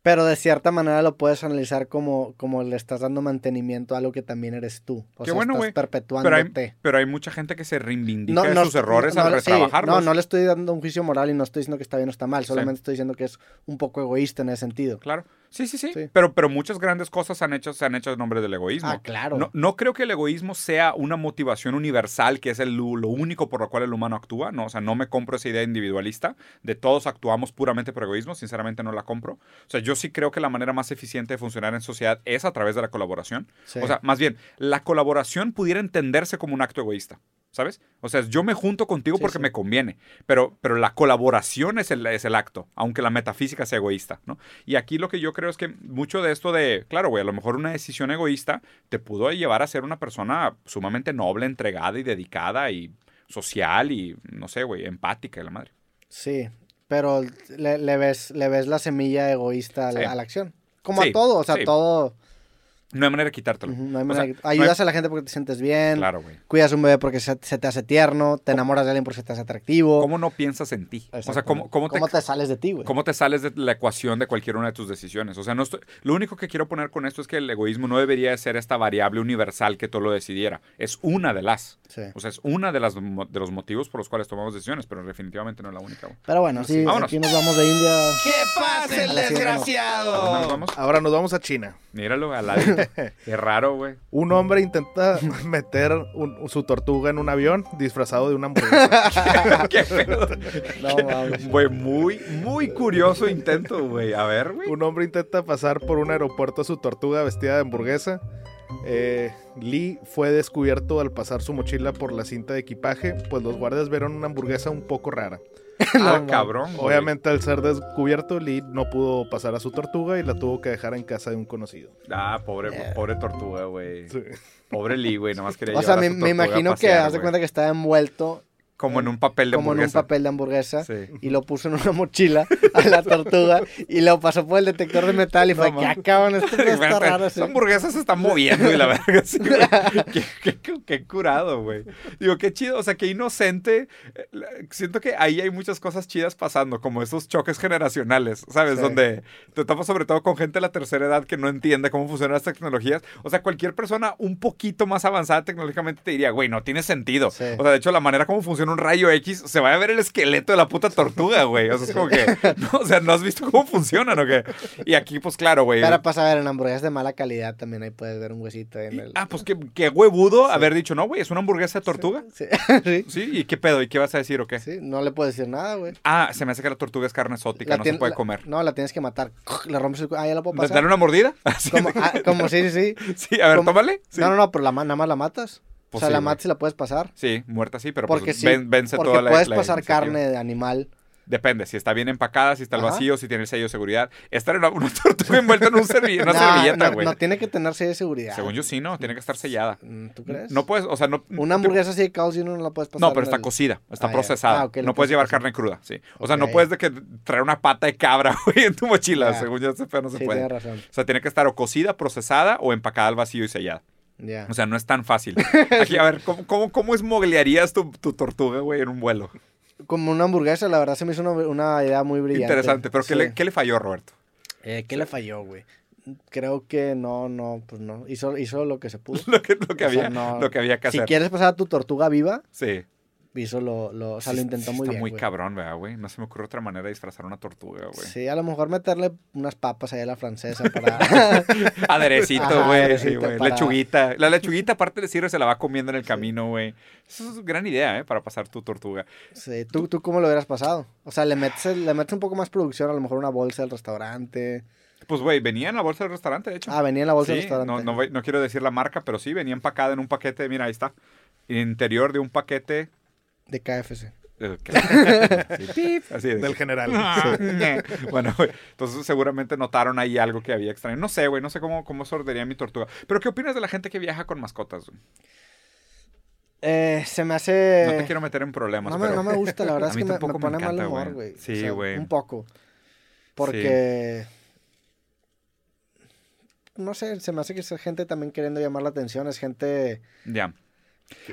S2: Pero de cierta manera lo puedes analizar como, como le estás dando mantenimiento a algo que también eres tú. O
S3: Qué
S2: sea,
S3: bueno,
S2: estás perpetuándote.
S3: Pero hay, pero hay mucha gente que se reivindica de sus errores
S2: no,
S3: al
S2: no, sí,
S3: retrabajarlos.
S2: no, no le estoy dando un juicio moral y no estoy diciendo que está bien o está mal. Solamente estoy diciendo que es un poco egoísta en ese sentido.
S3: Claro. Sí, sí, sí.
S2: Sí.
S3: Pero, pero muchas grandes cosas han hecho, se han hecho en nombre del egoísmo.
S2: Ah, claro.
S3: No, no creo que el egoísmo sea una motivación universal, que es el, lo lo único por lo cual el humano actúa. No, o sea, no me compro esa idea individualista de todos actuamos puramente por egoísmo. Sinceramente no la compro. O sea, yo sí creo que la manera más eficiente de funcionar en sociedad es a través de la colaboración.
S2: Sí.
S3: O sea, más bien, la colaboración pudiera entenderse como un acto egoísta. ¿Sabes? O sea, yo me junto contigo
S2: Sí,
S3: porque
S2: sí.
S3: me conviene, pero, pero la colaboración es el, es el acto, aunque la metafísica sea egoísta, ¿no? Y aquí lo que yo creo es que mucho de esto de, claro, güey, a lo mejor una decisión egoísta te pudo llevar a ser una persona sumamente noble, entregada y dedicada y social y, no sé, güey, empática y la madre.
S2: Sí, pero le, le ves, le ves la semilla egoísta a la,
S3: Sí.
S2: a la acción. Como
S3: Sí,
S2: a todo, o sea,
S3: sí.
S2: todo.
S3: No hay manera de quitártelo.
S2: ujú, no hay
S3: O
S2: manera
S3: sea,
S2: que-
S3: no hay-
S2: ayudas a la gente porque te sientes bien.
S3: Claro, güey.
S2: Cuidas a un bebé porque se, se te hace tierno. Te enamoras de alguien porque se te hace atractivo.
S3: ¿Cómo no piensas en ti? O sea, ¿cómo, cómo te,
S2: te sales de ti, güey?
S3: ¿Cómo te sales de la ecuación de cualquier una de tus decisiones? O sea, no estoy- lo único que quiero poner con esto es que el egoísmo no debería de ser esta variable universal que todo lo decidiera. Es una de las.
S2: Sí.
S3: O sea, es una de, las, de los motivos por los cuales tomamos decisiones, pero definitivamente no es la única. güey.
S2: Pero bueno, sí,
S3: Vámonos.
S2: aquí nos vamos de India.
S5: ¡Que pase el
S2: A la siguiente,
S3: ¿A dónde nos
S5: desgraciado!
S3: vamos?
S4: Ahora nos vamos a China.
S3: Míralo, al ladito. Qué raro, güey.
S4: Un hombre intenta meter un- su tortuga en un avión disfrazado de una hamburguesa.
S3: Qué pedo.
S2: No, mames.
S3: Güey, muy, muy curioso intento, güey. A ver, güey.
S4: un hombre intenta pasar por un aeropuerto a su tortuga vestida de hamburguesa. Eh, Lee fue descubierto al pasar su mochila por la cinta de equipaje, pues los guardias vieron una hamburguesa un poco rara.
S3: Ah, cabrón. güey.
S4: Obviamente al ser descubierto, Lee no pudo pasar a su tortuga y la tuvo que dejar en casa de un conocido.
S3: Ah, pobre,
S2: Yeah.
S3: pobre tortuga, güey.
S4: Sí.
S3: Pobre Lee, güey. Nomás quería
S2: O sea,
S3: a
S2: me,
S3: su
S2: me
S3: a
S2: imagino que
S3: pasear,
S2: haz de
S3: güey.
S2: cuenta que está envuelto
S3: Como en un papel de
S2: como en un
S3: hamburguesa.
S2: papel de hamburguesa.
S3: Sí.
S2: Y lo puso en una mochila a la tortuga y lo pasó por el detector de metal y fue,
S3: No
S2: ¿qué acaban? Esto no está raro.
S3: Esa hamburguesa se está moviendo y la verga. sí, qué, qué- qué- qué curado, güey. Digo, qué chido. O sea, qué inocente. Eh, Siento que ahí hay muchas cosas chidas pasando, como esos choques generacionales, ¿sabes?
S2: Sí.
S3: Donde te topas sobre todo con gente de la tercera edad que no entiende cómo funcionan las tecnologías. O sea, cualquier persona un poquito más avanzada tecnológicamente te diría, güey, no tiene sentido. O sea, de hecho, la manera como funciona un rayo X, se va a ver el esqueleto de la puta tortuga, güey. O sea, es como que, no, o sea, ¿no has visto cómo funcionan o qué? Y aquí, pues claro, güey.
S2: Pero pasa a ver, en hamburguesas de mala calidad también ahí puedes ver un huesito en
S3: Y-
S2: el...
S3: Ah, pues qué, qué huevudo haber dicho, no, güey, es una hamburguesa de tortuga.
S2: Sí, sí,
S3: Sí, ¿y qué pedo? ¿Y qué vas a decir o qué?
S2: sí, no le puedes decir nada, güey.
S3: Ah, se me hace que la tortuga es carne exótica,
S2: La
S3: no se puede
S2: la-
S3: comer.
S2: No, la tienes que matar. Le rompes el... Ah, ya la puedo
S3: ¿Dale
S2: pasar.
S3: una mordida? Así
S2: Como,
S3: de-
S2: ah, como sí, sí, sí.
S3: Sí, a ver, tómale. Sí.
S2: No, no, no, pero la, nada más la matas.
S3: Pues
S2: o sea,
S3: sí,
S2: la matas y la puedes pasar.
S3: Sí, muerta sí, pero
S2: Porque
S3: pues
S2: sí,
S3: ven- vence
S2: porque
S3: toda la
S2: puedes
S3: la
S2: pasar
S3: iniciativa.
S2: carne de animal.
S3: Depende, si está bien empacada, si está
S2: Ajá.
S3: vacío, si tiene el sello de seguridad. Estar en una, una tortuga envuelta en un servi- una servilleta,
S2: no,
S3: güey.
S2: no tiene que tener sello de seguridad.
S3: Según yo sí, no, tiene que estar sellada.
S2: Mm, ¿Tú crees?
S3: No puedes, o sea, no...
S2: Una hamburguesa así de Carl's Jr. no la puedes pasar.
S3: No, pero está
S2: el-
S3: cocida, está
S2: Ah,
S3: procesada.
S2: Ah,
S3: no puedes
S2: puedes
S3: llevar
S2: pasar.
S3: carne cruda, sí. O sea, no puedes de que traer una pata de cabra, güey, en tu mochila. Según yo, ese no se
S2: Sí,
S3: puede.
S2: razón.
S3: O sea, tiene que estar o cocida, procesada o empacada al vacío y sellada. O sea, no es tan fácil. Aquí, a ver, ¿cómo, cómo, cómo esmoglearías tu, tu tortuga, güey, en un vuelo?
S2: Como una hamburguesa, la verdad se me hizo una, una idea muy brillante.
S3: Interesante. ¿Pero qué,
S2: Sí.
S3: le, qué le falló, Roberto?
S2: Eh, ¿Qué le falló, güey? Creo que no, no, pues no. Hizo, hizo lo que se pudo.
S3: Lo que, lo que,
S2: O sea,
S3: había,
S2: no-
S3: lo que había que
S2: Si
S3: hacer.
S2: quieres pasar a tu tortuga viva,
S3: Sí.
S2: Hizo lo, lo, o sea,
S3: Sí,
S2: lo intentó
S3: sí
S2: muy
S3: está
S2: bien.
S3: muy
S2: güey.
S3: cabrón, ¿verdad, güey? No se me ocurre otra manera de disfrazar una tortuga, güey.
S2: Sí, a lo mejor meterle unas papas ahí a la francesa para...
S3: Aderecito, güey. sí, güey.
S2: para-
S3: Lechuguita. La lechuguita, aparte de sirve, se la va comiendo en el camino, güey. Eso es gran idea, ¿eh? Para pasar tu tortuga.
S2: sí, ¿tú, ¿Tú cómo lo hubieras pasado? O sea, le metes, le metes un poco más producción, a lo mejor una bolsa del restaurante.
S3: Pues, güey, venía en la bolsa del restaurante, de hecho.
S2: Ah, venía en la bolsa
S3: sí,
S2: del restaurante.
S3: no, no quiero decir la marca, pero sí, venía empacada en un paquete. Mira, ahí está. Interior de un paquete.
S2: De KFC.
S3: sí, así de-
S4: Del general.
S3: bueno, güey, entonces seguramente notaron ahí algo que había extraño. No sé, güey, no sé cómo, cómo sordería mi tortuga. Pero, ¿qué opinas de la gente que viaja con mascotas? güey?
S2: Eh, se me hace...
S3: No te quiero meter en problemas,
S2: No me,
S3: pero...
S2: no me gusta, la verdad es que me, me
S3: tampoco me
S2: pone mal humor,
S3: güey.
S2: güey.
S3: Sí, güey.
S2: Un poco. Porque... No sé, se me hace que es gente también queriendo llamar la atención, es gente...
S3: Ya.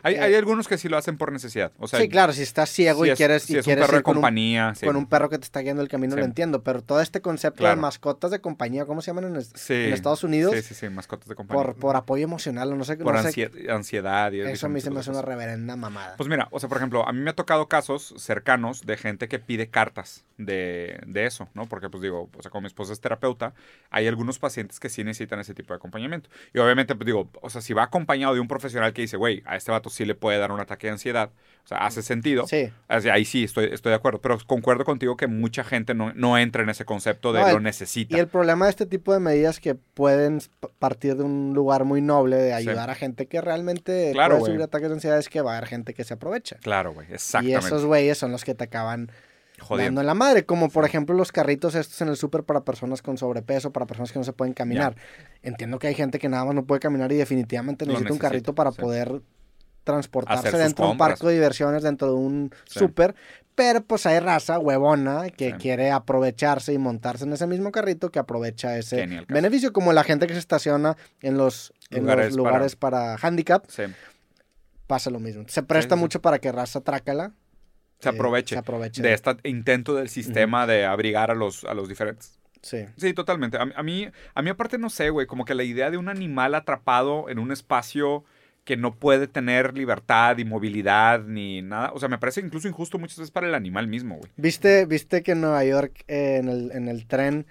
S3: Hay,
S2: Eh,
S3: hay algunos que sí lo hacen por necesidad. O sea,
S2: sí, claro, si estás ciego
S3: si
S2: y
S3: es-
S2: quieres,
S3: si
S2: y
S3: es un
S2: quieres
S3: perro
S2: ir
S3: de
S2: con un-
S3: compañía. sí.
S2: con un perro que te está guiando el camino,
S3: Sí.
S2: lo entiendo, pero todo este concepto
S3: Claro.
S2: de mascotas de compañía, ¿cómo se llaman en, es-
S3: Sí.
S2: en Estados Unidos?
S3: Sí, sí, sí, mascotas de compañía.
S2: Por, por apoyo emocional, o no sé,
S3: Por
S2: no sé-
S3: ansie- ansiedad. Y
S2: Eso a mí se me hace una reverenda mamada.
S3: Pues mira, o sea, por ejemplo, a mí me ha tocado casos cercanos de gente que pide cartas de, de eso, ¿no? Porque, pues digo, o sea, como mi esposa es terapeuta, hay algunos pacientes que sí necesitan ese tipo de acompañamiento. Y obviamente, pues digo, o sea, si va acompañado de un profesional que dice, güey, a este vato sí le puede dar un ataque de ansiedad, o sea, hace sentido.
S2: Sí.
S3: Ahí sí, estoy, estoy de acuerdo. Pero concuerdo contigo que mucha gente no, no entra en ese concepto de
S2: No,
S3: lo necesita.
S2: Y el problema de este tipo de medidas que pueden partir de un lugar muy noble de ayudar a gente que realmente
S3: Claro,
S2: puede sufrir ataques de ansiedad es que va a haber gente que se aprovecha.
S3: Claro, güey,
S2: Y
S3: exactamente.
S2: esos güeyes son los que te acaban
S3: Jodiendo.
S2: dando en la madre, como por ejemplo los carritos estos en el súper para personas con sobrepeso, para personas que no se pueden caminar. Entiendo que hay gente que nada más no puede caminar y definitivamente necesita un carrito para
S3: sí.
S2: poder transportarse
S3: Hacer
S2: dentro de un parque de diversiones, dentro de un
S3: Sí.
S2: súper, pero pues hay raza huevona que
S3: Sí.
S2: quiere aprovecharse y montarse en ese mismo carrito que aprovecha ese beneficio, como la gente que se estaciona en los en
S3: Lugares
S2: los lugares para, handicap,
S3: Sí.
S2: pasa lo mismo. Se presta mucho para que raza trácala
S3: Se
S2: eh,
S3: aproveche,
S2: se aproveche
S3: de este intento del sistema de abrigar a los, a los diferentes.
S2: Sí.
S3: Sí, totalmente. A, a mí, a mí aparte no sé, güey, como que la idea de un animal atrapado en un espacio que no puede tener libertad y movilidad ni nada, o sea, me parece incluso injusto muchas veces para el animal mismo, güey.
S2: ¿Viste, viste que en Nueva York, eh, en, el, en el tren,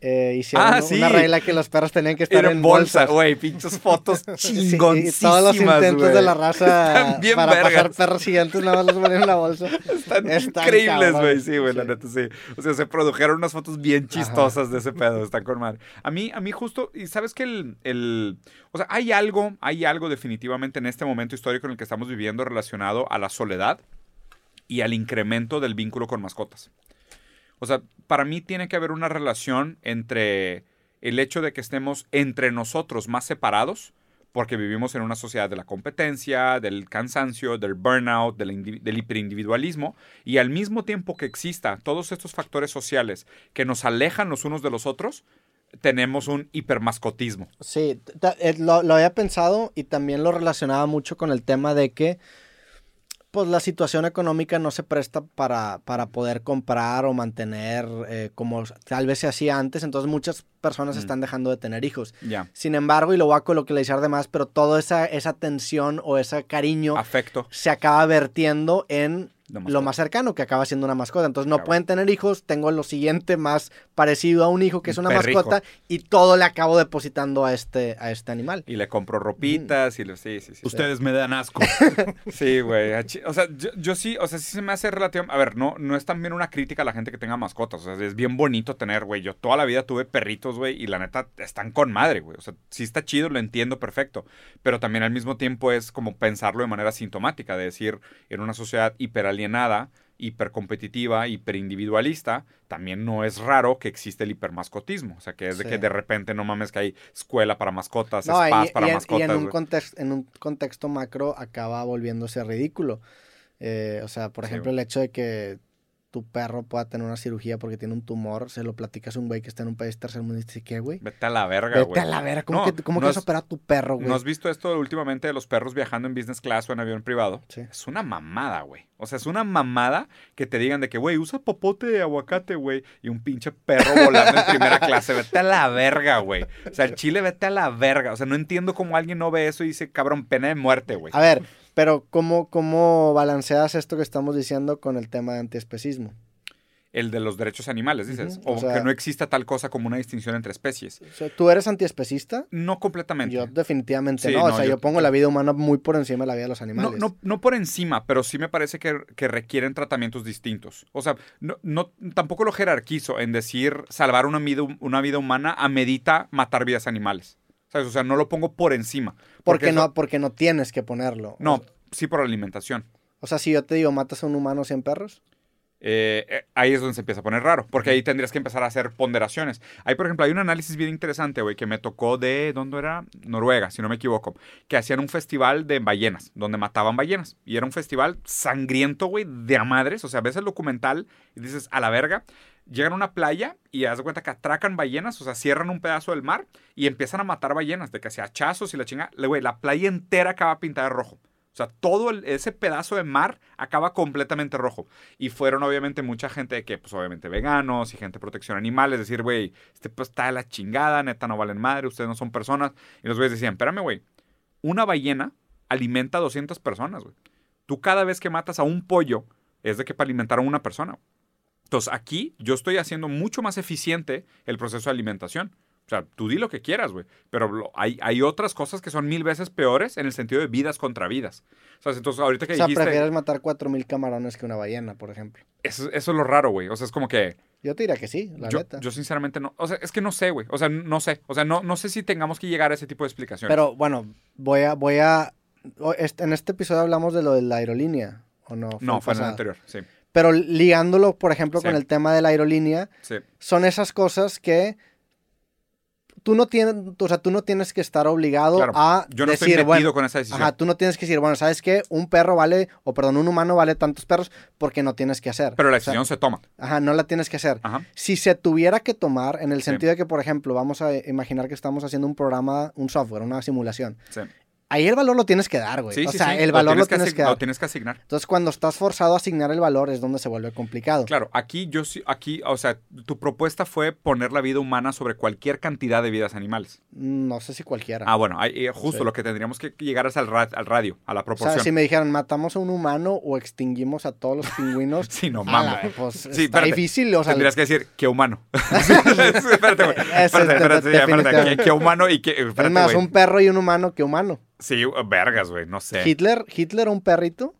S2: eh, hicieron
S3: Ah,
S2: una regla que los perros tenían que estar
S3: era
S2: en
S3: bolsa,
S2: bolsas?
S3: güey, pinches fotos
S2: Sí, y
S3: chingoncísimas,
S2: todos los intentos de la raza para pasar
S3: vergas.
S2: perros gigantes nada más los ponen en la bolsa.
S3: Están,
S2: Están
S3: increíbles, güey. Sí, güey, la neta, sí. O sea, se produjeron unas fotos bien chistosas de ese pedo. Están con madre. A mí, a mí justo, y sabes que el, el- O sea, hay algo, hay algo definitivamente en este momento histórico en el que estamos viviendo relacionado a la soledad y al incremento del vínculo con mascotas. O sea, para mí tiene que haber una relación entre el hecho de que estemos entre nosotros más separados, porque vivimos en una sociedad de la competencia, del cansancio, del burnout, del, del hiperindividualismo, y al mismo tiempo que exista todos estos factores sociales que nos alejan los unos de los otros, tenemos un hipermascotismo.
S2: Sí, eh, lo, lo había pensado y también lo relacionaba mucho con el tema de que pues la situación económica no se presta para, para poder comprar o mantener eh, como tal vez se hacía antes, entonces muchas personas
S3: Mm.
S2: están dejando de tener hijos.
S3: Ya.
S2: Sin embargo, y lo voy a coloquializar de más, pero toda esa, esa tensión o ese cariño
S3: Afecto.
S2: se acaba vertiendo en lo más cercano, que acaba siendo una mascota. Entonces no pueden tener hijos, tengo lo siguiente más parecido a un hijo que es
S3: Un
S2: una
S3: perrijo.
S2: mascota y todo le acabo depositando a este, a este animal.
S3: Y le compro ropitas y le... Sí, sí, sí.
S5: Ustedes me dan asco.
S3: Sí, güey. O sea, yo, yo sí, o sea, sí se me hace relativo. A ver, no, no es también una crítica a la gente que tenga mascotas. O sea, es bien bonito tener, güey. Yo toda la vida tuve perritos, güey, y la neta están con madre, güey. O sea, sí está chido, lo entiendo perfecto. Pero también al mismo tiempo es como pensarlo de manera sintomática, de decir, en una sociedad hiperalienada, hipercompetitiva, hiperindividualista, también no es raro que existe el hipermascotismo. O sea, que es de que de repente no mames que hay escuela para mascotas,
S2: No, y,
S3: spas para
S2: y en- y
S3: mascotas.
S2: en, un contexto, en un contexto macro acaba volviéndose ridículo. Eh, o sea, por
S3: Sí,
S2: ejemplo, el hecho de que tu perro pueda tener una cirugía porque tiene un tumor, se lo platicas a un güey que está en un país tercermundista y dice, ¿qué, güey?
S3: Vete a la verga,
S2: Vete
S3: güey.
S2: a la vera, ¿cómo
S3: No,
S2: que, cómo
S3: no
S2: que vas a
S3: has-
S2: operar a tu perro, güey?
S3: ¿No has visto esto últimamente de los perros viajando en business class o en avión privado?
S2: Sí.
S3: Es una mamada, güey. O sea, es una mamada que te digan de que, güey, usa popote de aguacate, güey. Y un pinche perro volando en primera clase. Vete a la verga, güey. O sea, el chile, vete a la verga. O sea, no entiendo cómo alguien no ve eso y dice, cabrón, pena de muerte, güey.
S2: A ver, pero ¿cómo, ¿cómo balanceas esto que estamos diciendo con el tema de antiespecismo?
S3: El de los derechos animales, dices.
S2: O
S3: O,
S2: sea-
S3: que no exista tal cosa como una distinción entre especies.
S2: O sea, ¿Tú eres antiespecista?
S3: No completamente.
S2: Yo definitivamente
S3: Sí,
S2: no. O
S3: no,
S2: sea, yo,
S3: yo-
S2: pongo la vida humana muy por encima de la vida de los animales.
S3: no, no por encima, pero sí me parece que, que requieren tratamientos distintos. O sea, no, no, tampoco lo jerarquizo en decir salvar una vida, una vida humana amerita matar vidas animales. ¿Sabes? O sea, no lo pongo por encima.
S2: porque,
S3: eso-
S2: no, porque no tienes que ponerlo.
S3: No,
S2: O,
S3: sí por alimentación.
S2: o sea, si yo te digo, matas a un humano 100 perros.
S3: Eh, eh, ahí es donde se empieza a poner raro, porque ahí tendrías que empezar a hacer ponderaciones. Ahí, por ejemplo, hay un análisis bien interesante, güey, que me tocó de, ¿dónde era? Noruega, si no me equivoco, que hacían un festival de ballenas, donde mataban ballenas. Y era un festival sangriento, güey, de a madres. O sea, ves el documental y dices, a la verga. Llegan a una playa y haz de cuenta que atracan ballenas, o sea, cierran un pedazo del mar y empiezan a matar ballenas, de que se hachazos y la chinga. Güey, la playa entera acaba pintada de rojo. O sea, todo ese pedazo de mar acaba completamente rojo. Y fueron obviamente mucha gente que, pues obviamente veganos y gente de protección animal, es decir, güey, este pues está de la chingada, neta no valen madre, ustedes no son personas. Y los güeyes decían, espérame, güey, una ballena alimenta a 200 personas, güey. Tú cada vez que matas a un pollo es de que para alimentar a una persona. Entonces aquí yo estoy haciendo mucho más eficiente el proceso de alimentación. O sea, tú di lo que quieras, güey. Pero hay, hay otras cosas que son mil veces peores en el sentido de vidas contra vidas. O sea, entonces ahorita que
S2: O sea,
S3: dijiste...
S2: prefieres matar 4.000 camarones que una ballena, por ejemplo.
S3: Eso, eso es lo raro, güey. O sea, es como que...
S2: Yo te diría que sí, la
S3: Yo,
S2: neta.
S3: yo sinceramente no... O sea, es que no sé, güey. O sea, no sé. O sea, no, no sé si tengamos que llegar a ese tipo de explicaciones.
S2: Pero bueno, voy a, voy a. En este episodio hablamos de lo de la aerolínea, ¿o no?
S3: no,
S2: el
S3: fue en el anterior. Sí,
S2: Pero ligándolo, por ejemplo, con el tema de la aerolínea,
S3: sí.
S2: son esas cosas que tú no tienes, o sea, tú no tienes que estar obligado
S3: Claro.
S2: a
S3: Yo no
S2: decir,
S3: estoy
S2: bueno,
S3: con esa decisión.
S2: ajá, tú no tienes que decir, bueno, ¿sabes qué? Un perro vale, o perdón, un humano vale tantos perros porque no tienes que hacer.
S3: Pero la
S2: O sea,
S3: decisión se toma.
S2: Ajá, no la tienes que hacer.
S3: Ajá.
S2: Si se tuviera que tomar, en el
S3: Sí.
S2: sentido de que, por ejemplo, vamos a imaginar que estamos haciendo un programa, un software, una simulación.
S3: Sí.
S2: Ahí el valor lo tienes que dar, güey.
S3: Sí,
S2: o
S3: sí,
S2: sea,
S3: sí.
S2: el valor lo
S3: tienes
S2: que dar.
S3: Lo tienes que asignar.
S2: Entonces, cuando estás forzado a asignar el valor es donde se vuelve complicado.
S3: Claro, aquí yo sí, aquí, o sea, tu propuesta fue poner la vida humana sobre cualquier cantidad de vidas animales.
S2: No sé si cualquiera.
S3: Ah, bueno, eh, justo lo que tendríamos que llegar es al, ra- al radio, a la
S2: o
S3: proporción.
S2: sea, si me dijeran, matamos a un humano o extinguimos a todos los pingüinos.
S3: Sí, no mames.
S2: pues está difícil, o sea,
S3: Tendrías que decir, qué humano. Espérate, güey. Espérate, espérate, espérate. ¿Qué, qué humano y qué.
S2: es más, un perro y un humano que humano.
S3: Sí, vergas, güey, no sé.
S2: Hitler, Hitler un perrito.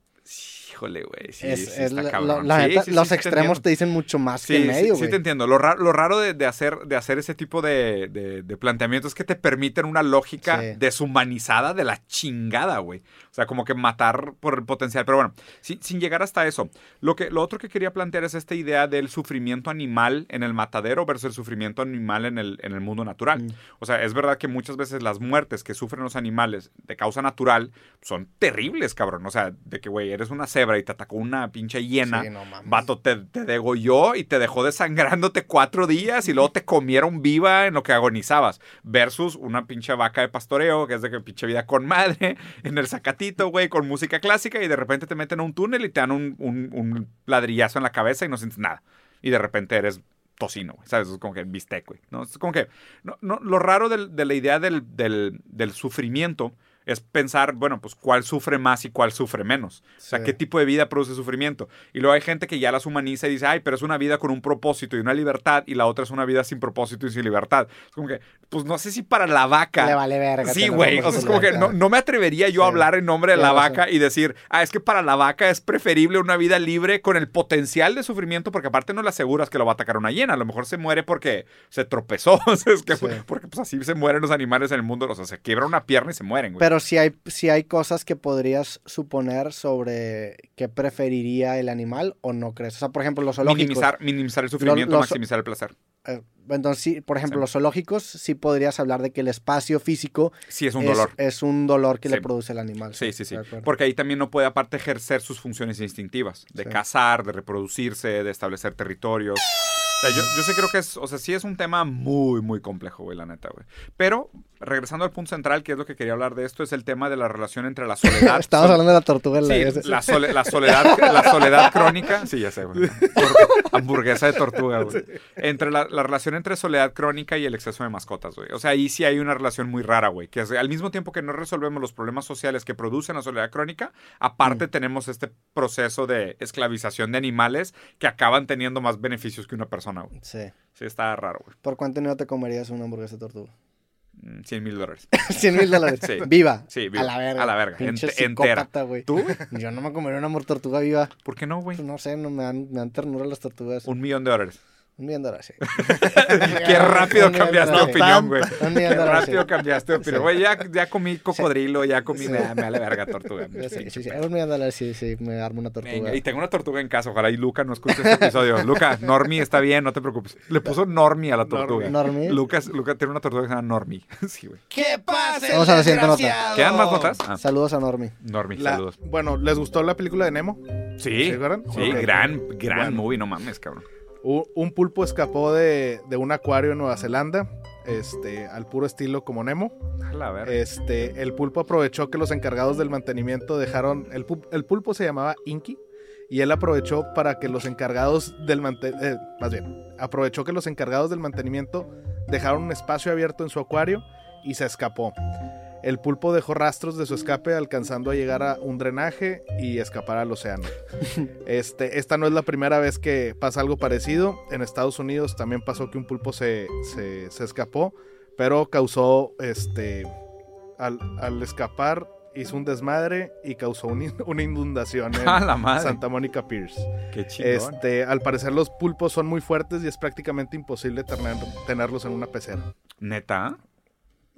S3: Híjole, güey. Sí,
S2: es,
S3: sí,
S2: es
S3: está
S2: la-
S3: cabrón.
S2: la
S3: Sí,
S2: neta,
S3: sí, sí,
S2: los
S3: te
S2: extremos te dicen mucho más que en medio,
S3: sí,
S2: güey.
S3: sí te entiendo. Lo raro, lo raro de, de hacer, de hacer ese tipo de, de, de planteamientos es que te permiten una lógica deshumanizada de la chingada, güey. O sea, como que matar por el potencial. Pero bueno, sin, sin llegar hasta eso. Lo, que, lo otro que quería plantear es esta idea del sufrimiento animal en el matadero versus el sufrimiento animal en el, en el mundo natural.
S2: Mm.
S3: O sea, es verdad que muchas veces las muertes que sufren los animales de causa natural son terribles, cabrón. O sea, de que, güey, eres una cebra y te atacó una pinche hiena.
S2: Sí, no mames.
S3: Vato, te, te degolló y te dejó desangrándote cuatro días y luego te comieron viva en lo que agonizabas. Versus una pinche vaca de pastoreo, que es de que pinche vida con madre, en el zacatito, güey, con música clásica y de repente te meten a un túnel y te dan un, un- un ladrillazo en la cabeza y no sientes nada. Y de repente eres tocino, güey, ¿sabes? Es como que bistec, güey. ¿no? Es como que no, no, lo raro del- de la idea del, del- del sufrimiento es pensar, bueno, pues cuál sufre más y cuál sufre menos. O sea, qué tipo de vida produce sufrimiento. Y luego hay gente que ya las humaniza y dice, ay, pero es una vida con un propósito y una libertad, y la otra es una vida sin propósito y sin libertad. Es como que, pues no sé si para la vaca.
S2: Le vale verga.
S3: Sí, güey. O sea, es como que no, no me atrevería yo a hablar en nombre de la vaca y decir, ah, es que para la vaca es preferible una vida libre con el potencial de sufrimiento, porque aparte no le aseguras que lo va a atacar una hiena. A lo mejor se muere porque se tropezó. O sea, es que. Porque pues así se mueren los animales en el mundo. O sea, se quiebra una pierna y se mueren, güey.
S2: Pero si hay, si hay cosas que podrías suponer sobre qué preferiría el animal o no crees. O sea, por ejemplo, los zoológicos.
S3: minimizar, minimizar el sufrimiento,
S2: los-
S3: maximizar el placer.
S2: eh, entonces, sí, por ejemplo,
S3: Sí.
S2: los zoológicos sí podrías hablar de que el espacio físico
S3: Sí, es un
S2: es,
S3: dolor.
S2: es un dolor que
S3: Sí.
S2: le produce el animal.
S3: Sí, sí, sí. Porque ahí también no puede aparte ejercer sus funciones instintivas, de
S2: Sí.
S3: cazar, de reproducirse, de establecer territorios. O sea, yo, yo sí creo que es, o sea, sí es un tema muy, muy complejo, güey, la neta, güey. Pero, regresando al punto central, que es lo que quería hablar de esto, es el tema de la relación entre la soledad.
S2: Estamos
S3: sol-
S2: hablando de la tortuga. en la-
S3: Sí, la, sole- la soledad, la soledad crónica. Sí, ya sé, güey. Hamburguesa de tortuga, güey. Entre la, la relación entre soledad crónica y el exceso de mascotas, güey. O sea, ahí sí hay una relación muy rara, güey. Que es, al mismo tiempo que no resolvemos los problemas sociales que producen la soledad crónica, aparte tenemos este proceso de esclavización de animales que acaban teniendo más beneficios que una persona, güey.
S2: Sí.
S3: Sí, está raro, güey.
S2: ¿Por cuánto dinero te comerías una hamburguesa de tortuga?
S3: Mm, 100 mil dólares.
S2: 100 mil dólares.
S3: Sí.
S2: Viva.
S3: Sí, viva.
S2: A la verga.
S3: A la verga.
S2: Pinche
S3: Ente- entera.
S2: güey.
S3: ¿Tú?
S2: Yo no me comería una tortuga viva.
S3: ¿Por qué no, güey?
S2: Pues no sé, no me dan, me dan ternura las tortugas.
S3: Un millón de dólares.
S2: Un millón de dólares, sí.
S3: Qué rápido cambiaste de opinión, güey.
S2: Un millón
S3: Qué
S2: de dólares,
S3: rápido
S2: sí.
S3: cambiaste de opinión.
S2: Sí.
S3: Güey, ya, ya comí cocodrilo, ya comí.
S2: Sí.
S3: Nah, me vale verga tortuga.
S2: Sí, sí, sí. Un millón de dólares, sí, sí. Me armo una tortuga.
S3: Venga, y tengo una tortuga en casa. Ojalá y Luca no escuche este episodio. Luca, Normi está bien, no te preocupes. Le puso Normi a la tortuga.
S2: Normie.
S3: Lucas, Luca tiene una tortuga que se llama Normi. Sí, güey.
S5: ¿Qué pasa,
S2: Vamos a la siguiente nota.
S3: ¿Quedan más notas? Ah,
S2: Saludos a Normi.
S3: Normi,
S4: La-
S3: saludos.
S4: Bueno, ¿les gustó la película de Nemo?
S3: Sí,
S4: ¿Se acuerdan?
S3: sí, gran, gran
S4: Bueno.
S3: movie, no mames, cabrón.
S4: Un pulpo escapó de, de un acuario en Nueva Zelanda. este, al puro estilo como Nemo.
S3: A la.
S4: Este, el pulpo aprovechó que los encargados del mantenimiento dejaron. El, pu- el pulpo se llamaba Inky. Y él aprovechó para que los encargados del mantenimiento. más bien, aprovechó que los encargados del mantenimiento dejaron un espacio abierto en su acuario y se escapó. El pulpo dejó rastros de su escape, alcanzando a llegar a un drenaje y escapar al océano. Este, esta no es la primera vez que pasa algo parecido. En Estados Unidos también pasó que un pulpo se, se- se escapó, pero causó, este, al, al escapar, hizo un desmadre y causó un una inundación en
S3: A la madre.
S4: Santa Mónica Piers.
S3: Qué.
S4: Este, al parecer los pulpos son muy fuertes y es prácticamente imposible tener- tenerlos en una pecera.
S3: Neta.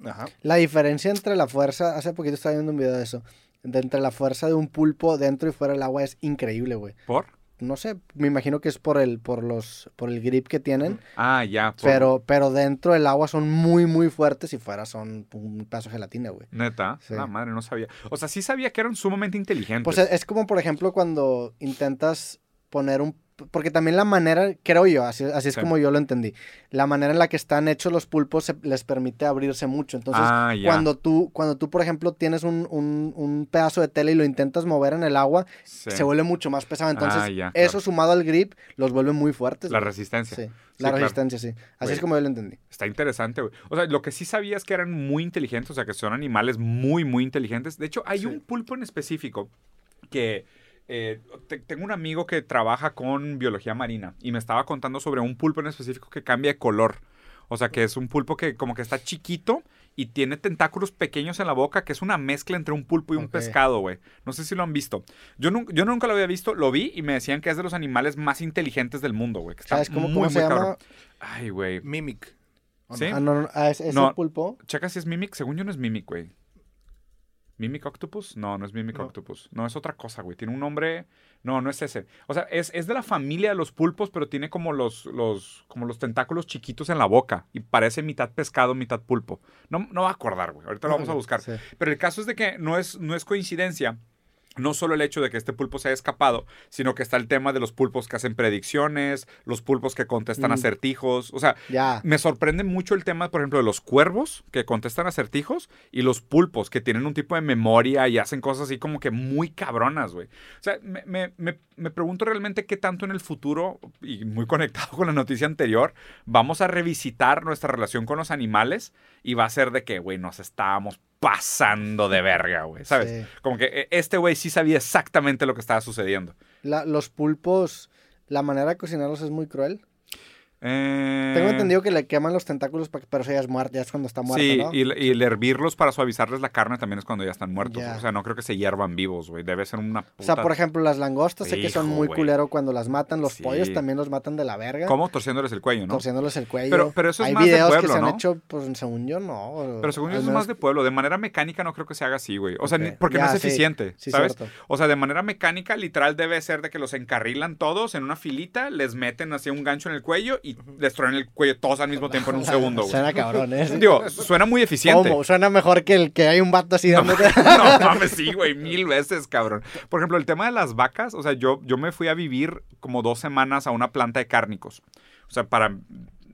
S4: Ajá.
S2: La diferencia entre la fuerza, hace poquito estaba viendo un video de eso, de entre la fuerza de un pulpo dentro y fuera del agua es increíble, güey.
S3: ¿Por?
S2: No sé, me imagino que es por el, por los, por el grip que tienen,
S3: Ah, ya. por-
S2: pero, pero dentro del agua son muy, muy fuertes y fuera son un pedazo de gelatina, güey.
S3: Neta.
S2: Sí.
S3: La madre, no sabía. O sea, sí sabía que eran sumamente inteligentes.
S2: Pues es, es como, por ejemplo, cuando intentas poner un... Porque también la manera, creo yo, así, así es
S3: Sí.
S2: como yo lo entendí, la manera en la que están hechos los pulpos se- les permite abrirse mucho. Entonces,
S3: ah,
S2: cuando tú, cuando tú, por ejemplo, tienes un, un- un pedazo de tela y lo intentas mover en el agua,
S3: Sí.
S2: se vuelve mucho más pesado. Entonces,
S3: Ah,
S2: eso
S3: claro.
S2: sumado al grip los vuelve muy fuertes.
S3: La
S2: güey.
S3: resistencia.
S2: Sí,
S3: Sí,
S2: la
S3: claro.
S2: resistencia, sí. Así
S3: Güey.
S2: es como yo lo entendí.
S3: Está interesante, güey. O sea, lo que sí sabía es que eran muy inteligentes, o sea, que son animales muy, muy inteligentes. De hecho, hay un pulpo en específico que eh, te- tengo un amigo que trabaja con biología marina y me estaba contando sobre un pulpo en específico que cambia de color. O sea, que es un pulpo que como que está chiquito y tiene tentáculos pequeños en la boca, que es una mezcla entre un pulpo y un pescado, güey. No sé si lo han visto. Yo, yo nunca lo había visto, lo vi y me decían que es de los animales más inteligentes del mundo, güey.
S2: ¿Sabes cómo,
S3: muy,
S2: cómo
S3: muy
S2: se llama?
S3: cabrón. Ay, güey.
S4: Mimic.
S3: ¿Sí?
S2: Ah, no, no, ah, es, es
S3: No.
S2: el pulpo.
S3: Checa si es Mimic. Según yo no es Mimic, güey. ¿Mimic Octopus? No, no es Mimic
S4: No.
S3: Octopus. No, es otra cosa, güey. Tiene un nombre... No, no es ese. O sea, es, es de la familia de los pulpos, pero tiene como los, los, como los tentáculos chiquitos en la boca. Y parece mitad pescado, mitad pulpo. No, no va a acordar, güey. Ahorita lo vamos a buscar.
S2: Sí.
S3: Pero el caso es de que no es, no es coincidencia. No solo el hecho de que este pulpo se haya escapado, sino que está el tema de los pulpos que hacen predicciones, los pulpos que contestan
S2: Mm.
S3: acertijos. O sea, me sorprende mucho el tema, por ejemplo, de los cuervos que contestan acertijos y los pulpos que tienen un tipo de memoria y hacen cosas así como que muy cabronas, güey. O sea, me, me- me- me pregunto realmente qué tanto en el futuro, y muy conectado con la noticia anterior, vamos a revisitar nuestra relación con los animales y va a ser de que, güey, nos estábamos pasando de verga, güey, ¿sabes?
S2: Sí.
S3: Como que eh, este güey sí sabía exactamente lo que estaba sucediendo.
S2: La- los pulpos, la manera de cocinarlos es muy cruel.
S3: Eh,
S2: Tengo entendido que le queman los tentáculos, pa- pero eso ya es muerto, ya es cuando está muerto,
S3: Sí,
S2: ¿no?
S3: y, y el hervirlos para suavizarles la carne también es cuando ya están muertos. O sea, no creo que se hiervan vivos, güey. Debe ser una puta...
S2: O sea, por ejemplo, las langostas sé que son muy
S3: güey.
S2: culero cuando las matan. Los
S3: Sí.
S2: pollos también los matan de la verga.
S3: ¿Cómo? Torciéndoles el cuello, ¿no?
S2: Torciéndoles el cuello.
S3: Pero- pero eso es
S2: Hay
S3: más de
S2: videos que
S3: pueblo,
S2: se han hecho, pues según yo, no.
S3: Pero según yo es más de pueblo. De manera mecánica no creo que se haga así, güey. O sea, porque no es
S2: sí.
S3: eficiente,
S2: Sí,
S3: ¿sabes?
S2: cierto.
S3: O sea, de manera mecánica, literal, debe ser de que los encarrilan todos en una filita, les meten así un gancho en el cuello y les truenan el cuello todos al mismo tiempo en un segundo, güey.
S2: Suena cabrón, ¿eh?
S3: Digo, suena muy eficiente.
S2: ¿Cómo? Suena mejor que el que hay un vato así dándote...
S3: No mames, sí, güey, mil veces, cabrón. Por ejemplo, el tema de las vacas, o sea, yo, yo me fui a vivir como dos semanas a una planta de cárnicos. O sea, para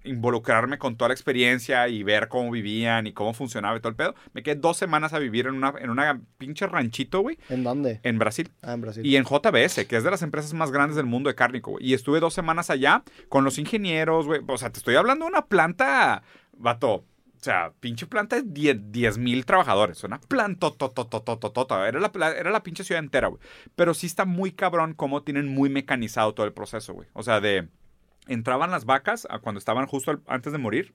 S3: involucrarme con toda la experiencia y ver cómo vivían y cómo funcionaba y todo el pedo. Me quedé dos semanas a vivir en una, en una pinche ranchito, güey,
S2: ¿En dónde?
S3: en Brasil.
S2: Ah, en Brasil.
S3: Y en JBS, que es de las empresas más grandes del mundo de cárnico, güey. Y estuve dos semanas allá con los ingenieros, güey. O sea, te estoy hablando de una planta, vato. O sea, pinche planta de 10 mil trabajadores. Una planta, era la, era la pinche ciudad entera, güey. Pero sí está muy cabrón cómo tienen muy mecanizado todo el proceso, güey. O sea, de... Entraban las vacas a cuando estaban justo al- antes de morir.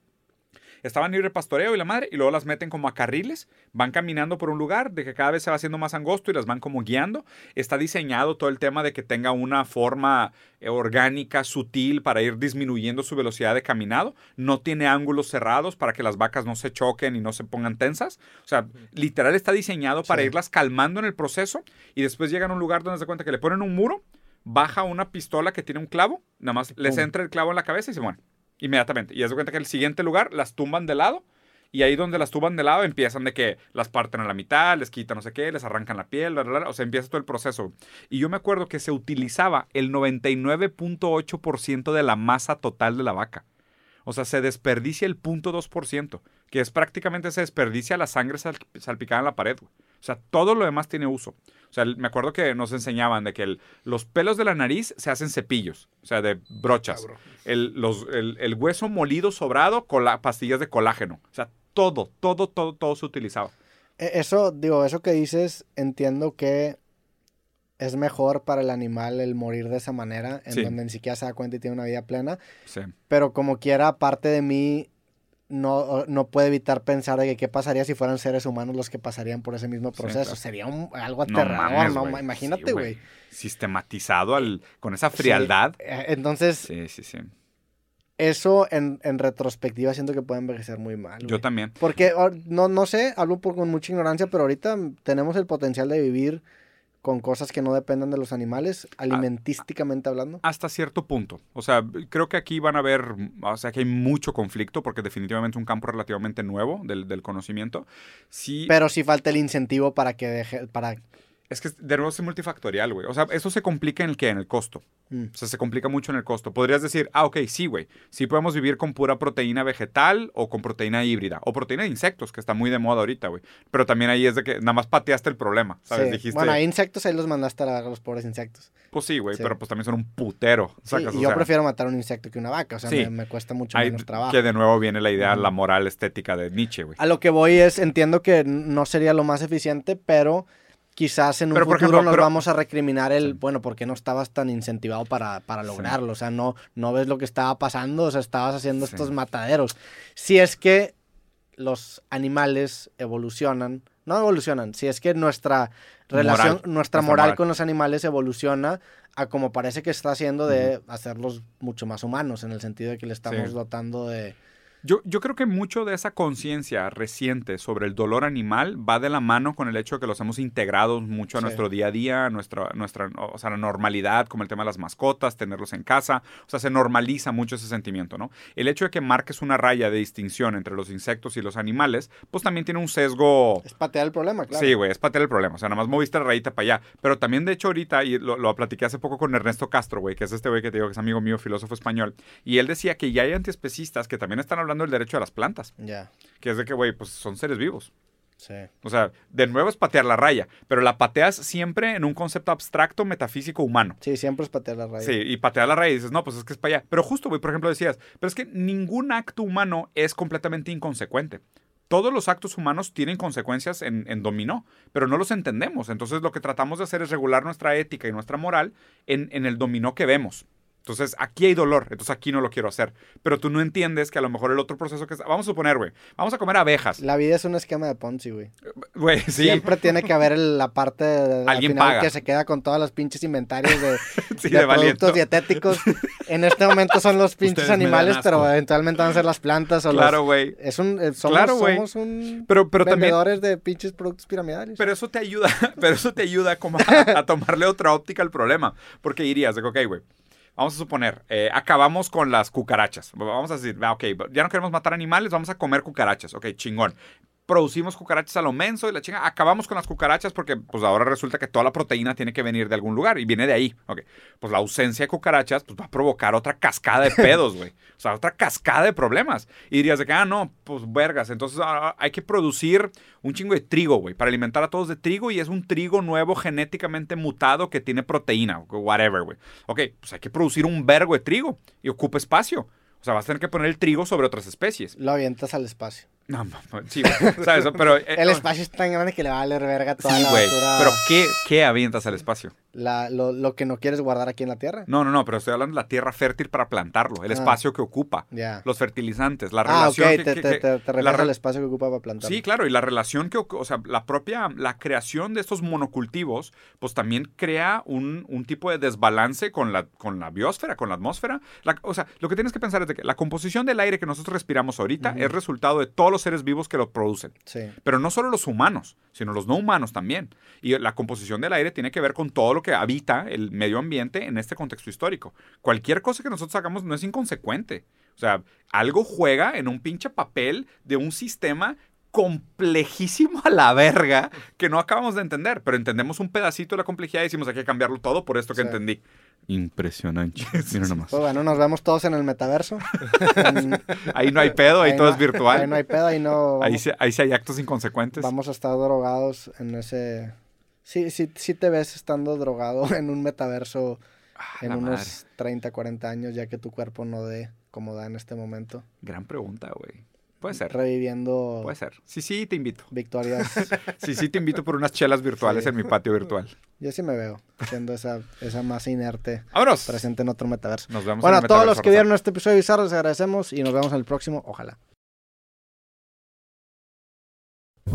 S3: Estaban libre pastoreo y la madre, y luego las meten como a carriles, van caminando por un lugar de que cada vez se va haciendo más angosto y las van como guiando. Está diseñado todo el tema de que tenga una forma eh, orgánica, sutil, para ir disminuyendo su velocidad de caminado. No tiene ángulos cerrados para que las vacas no se choquen y no se pongan tensas. O sea, literal está diseñado para
S2: Sí.
S3: irlas calmando en el proceso y después llegan a un lugar donde se cuenta que le ponen un muro, baja una pistola que tiene un clavo, nada más les entra el clavo en la cabeza y se mueren. Inmediatamente. Y haz de cuenta que el siguiente lugar las tumban de lado. Y ahí donde las tumban de lado empiezan de que las parten a la mitad, les quitan no sé qué, les arrancan la piel, bla, bla, bla. o sea, empieza todo el proceso. Y yo me acuerdo que se utilizaba el 99.8% de la masa total de la vaca. O sea, se desperdicia el 0.2%, que es prácticamente se desperdicia la sangre sal- salpicada en la pared, güey. O sea, todo lo demás tiene uso. O sea, me acuerdo que nos enseñaban de que el- los pelos de la nariz se hacen cepillos, o sea, de brochas. El, los- el- el hueso molido sobrado, cola- pastillas de colágeno. O sea, todo, todo, todo, todo se utilizaba.
S2: E- Eso, digo, eso que dices, entiendo que es mejor para el animal el morir de esa manera, en
S3: Sí.
S2: donde ni siquiera se da cuenta y tiene una vida plena.
S3: Sí.
S2: Pero como quiera, parte de mí no, no puede evitar pensar de que qué pasaría si fueran seres humanos los que pasarían por ese mismo
S3: Sí,
S2: proceso.
S3: claro.
S2: Sería un- algo
S3: No
S2: aterrador,
S3: mames,
S2: ¿no?
S3: güey.
S2: Imagínate,
S3: Sí,
S2: güey.
S3: Sistematizado al, con esa frialdad.
S2: Eh, Entonces,
S3: Sí, sí, sí.
S2: eso en, en retrospectiva siento que puede envejecer muy mal.
S3: Yo también.
S2: Porque oh, no, no sé, hablo por, con mucha ignorancia, pero ahorita tenemos el potencial de vivir con cosas que no dependan de los animales,
S3: Ah,
S2: alimentísticamente hablando.
S3: Hasta cierto punto. O sea, creo que aquí van a haber, o sea, que hay mucho conflicto porque definitivamente es un campo relativamente nuevo del, del conocimiento. Sí,
S2: Pero sí falta el incentivo para que deje, para...
S3: es que de nuevo es multifactorial, güey. O sea, eso se complica en el que, en el costo.
S2: Mm.
S3: O sea, se complica mucho en el costo. Podrías decir, ah, ok, sí, güey. Sí podemos vivir con pura proteína vegetal o con proteína híbrida. O proteína de insectos, que está muy de moda ahorita, güey. Pero también ahí es de que nada más pateaste el problema, ¿sabes?
S2: Sí.
S3: Dijiste,
S2: Bueno, hay insectos, ahí los mandaste a los pobres insectos.
S3: pues sí, güey,
S2: Sí.
S3: pero pues también son un putero.
S2: Sí, y
S3: o
S2: yo
S3: sea,
S2: prefiero matar un insecto que una vaca, o sea, me, me cuesta mucho
S3: hay-
S2: menos trabajo.
S3: Que de nuevo viene la idea, la moral estética de Nietzsche, güey.
S2: A lo que voy es, entiendo que no sería lo más eficiente, pero quizás en un
S3: Pero, por
S2: futuro
S3: ejemplo,
S2: nos
S3: pero-
S2: vamos a recriminar el, bueno, ¿por qué no estabas tan incentivado para, para
S3: Sí.
S2: lograrlo? O sea, no, no ves lo que estaba pasando, o sea, estabas haciendo
S3: Sí.
S2: estos mataderos. Si es que los animales evolucionan, no evolucionan, si es que nuestra relación,
S3: Moral,
S2: nuestra moral,
S3: moral.
S2: con los animales evoluciona a como parece que está haciendo de hacerlos mucho más humanos, en el sentido de que le estamos
S3: Sí.
S2: dotando de...
S3: Yo, yo creo que mucho de esa conciencia reciente sobre el dolor animal va de la mano con el hecho de que los hemos integrado mucho a
S2: Sí.
S3: nuestro día a día, a nuestra, nuestra o sea, la normalidad, como el tema de las mascotas, tenerlos en casa. O sea, se normaliza mucho ese sentimiento, ¿no? El hecho de que marques una raya de distinción entre los insectos y los animales, pues también tiene un sesgo
S2: Es patear el problema, claro.
S3: Sí, güey, es patear el problema. O sea, nada más moviste la rayita para allá. Pero también, de hecho, ahorita, y lo, lo platiqué hace poco con Ernesto Castro, güey, que es este güey que te digo que es amigo mío, filósofo español. Y él decía que ya hay antiespecistas que también están hablando del derecho a las plantas.
S2: Ya,
S3: Que es de que, güey, pues son seres vivos.
S2: sí.
S3: O sea, de nuevo es patear la raya. Pero la pateas siempre en un concepto abstracto, metafísico, humano.
S2: Sí, siempre es patear la raya.
S3: Sí, y patear la raya y dices, no, pues es que es para allá. Pero justo, güey, por ejemplo, decías, pero es que ningún acto humano es completamente inconsecuente. Todos los actos humanos tienen consecuencias en, en dominó, pero no los entendemos. Entonces lo que tratamos de hacer es regular nuestra ética y nuestra moral en, en el dominó que vemos. Entonces, aquí hay dolor, entonces aquí no lo quiero hacer. Pero tú no entiendes que a lo mejor el otro proceso que es... Vamos a suponer, güey, vamos a comer abejas.
S2: La vida es un esquema de Ponzi, güey.
S3: Güey, sí.
S2: Siempre tiene que haber el- la parte de, al
S3: Alguien
S2: final
S3: paga.
S2: que se queda con todos los pinches inventarios de,
S3: Sí,
S2: de
S3: de
S2: productos dietéticos. En este momento son los pinches
S5: Ustedes
S2: animales, pero eventualmente van a ser las plantas o
S3: Claro, güey.
S2: Es un, eh, somos,
S3: Claro,
S2: somos un
S3: Pero, pero también...
S2: vendedores de pinches productos piramidales.
S3: Pero eso te ayuda, pero eso te ayuda como a, a tomarle otra óptica al problema. Porque dirías, de ok, güey, vamos a suponer, eh, acabamos con las cucarachas. Vamos a decir, ah, ok, ya no queremos matar animales, vamos a comer cucarachas. Ok, chingón. Producimos cucarachas a lo menso y la chinga. Acabamos con las cucarachas porque pues ahora resulta que toda la proteína tiene que venir de algún lugar y viene de ahí. Ok, pues la ausencia de cucarachas pues va a provocar otra cascada de pedos, güey. O sea, otra cascada de problemas. Y dirías de que, ah, no, pues vergas. Entonces ah, hay que producir un chingo de trigo, güey, para alimentar a todos de trigo y es un trigo nuevo genéticamente mutado que tiene proteína, whatever, güey. Ok, pues hay que producir un vergo de trigo y ocupa espacio. O sea, vas a tener que poner el trigo sobre otras especies.
S2: Lo avientas al espacio.
S3: No, sí, güey. ¿Sabes? Pero, eh,
S2: El espacio es tan grande que le va a valer verga toda
S3: Sí,
S2: la
S3: güey.
S2: basura.
S3: Pero ¿qué, ¿qué avientas al espacio?
S2: la- lo, lo que no quieres guardar aquí en la tierra.
S3: No, no, no, pero estoy hablando de la tierra fértil para plantarlo, el
S2: Ah.
S3: espacio que ocupa,
S2: Ya.
S3: los fertilizantes, la
S2: Ah, ok,
S3: relación
S2: te,
S3: que-
S2: te,
S3: que-
S2: te, te
S3: la
S2: al espacio que ocupa para plantar.
S3: Sí, claro, y la relación que, o sea, la propia, la creación de estos monocultivos, pues también crea un, un tipo de desbalance con la, con la biosfera, con la atmósfera. La- o sea, lo que tienes que pensar es de que la composición del aire que nosotros respiramos ahorita es resultado de todos los seres vivos que lo producen.
S2: Sí.
S3: Pero no solo los humanos, sino los no humanos también. Y la composición del aire tiene que ver con todo lo que habita el medio ambiente en este contexto histórico. Cualquier cosa que nosotros hagamos no es inconsecuente. O sea, algo juega en un pinche papel de un sistema complejísimo a la verga que no acabamos de entender, pero entendemos un pedacito de la complejidad y decimos hay que cambiarlo todo por esto que
S2: Sí.
S3: entendí. Impresionante. Mira nomás.
S2: Pues bueno, nos vemos todos en el metaverso. En-
S3: Ahí no hay pedo, ahí, todo
S2: no-
S3: es virtual.
S2: Ahí no hay pedo, ahí no.
S3: Ahí sí, ahí sí hay actos inconsecuentes.
S2: vamos a estar drogados en ese. Sí, sí, sí te ves estando drogado en un metaverso
S3: Ah,
S2: en unos
S3: madre.
S2: 30, 40 años, ya que tu cuerpo no dé como da en este momento.
S3: Gran pregunta, güey. Puede ser.
S2: Reviviendo
S3: Puede ser. Sí, sí, te invito.
S2: victorias.
S3: Sí, sí, te invito por unas chelas virtuales
S2: Sí.
S3: en mi patio virtual.
S2: Yo sí me veo siendo esa, esa masa inerte
S3: ¡Vámonos!
S2: presente en otro metaverso.
S3: Nos vemos
S2: Bueno,
S3: en
S2: a
S3: el
S2: todos los que vieron este episodio de Bizarro, les agradecemos y nos vemos en el próximo. Ojalá.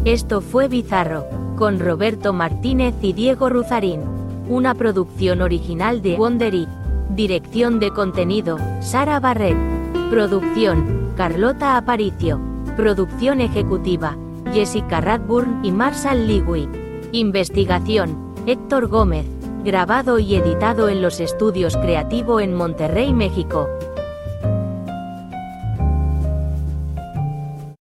S1: Esto fue Bizarro, con Roberto Martínez y Diego Ruzarín. Una producción original de Wondery. Dirección de contenido, Sara Barret. Producción, Carlota Aparicio. Producción ejecutiva, Jessica Radburn y Marshall Lewy. Investigación, Héctor Gómez. Grabado y editado en los estudios Creativo en Monterrey, México.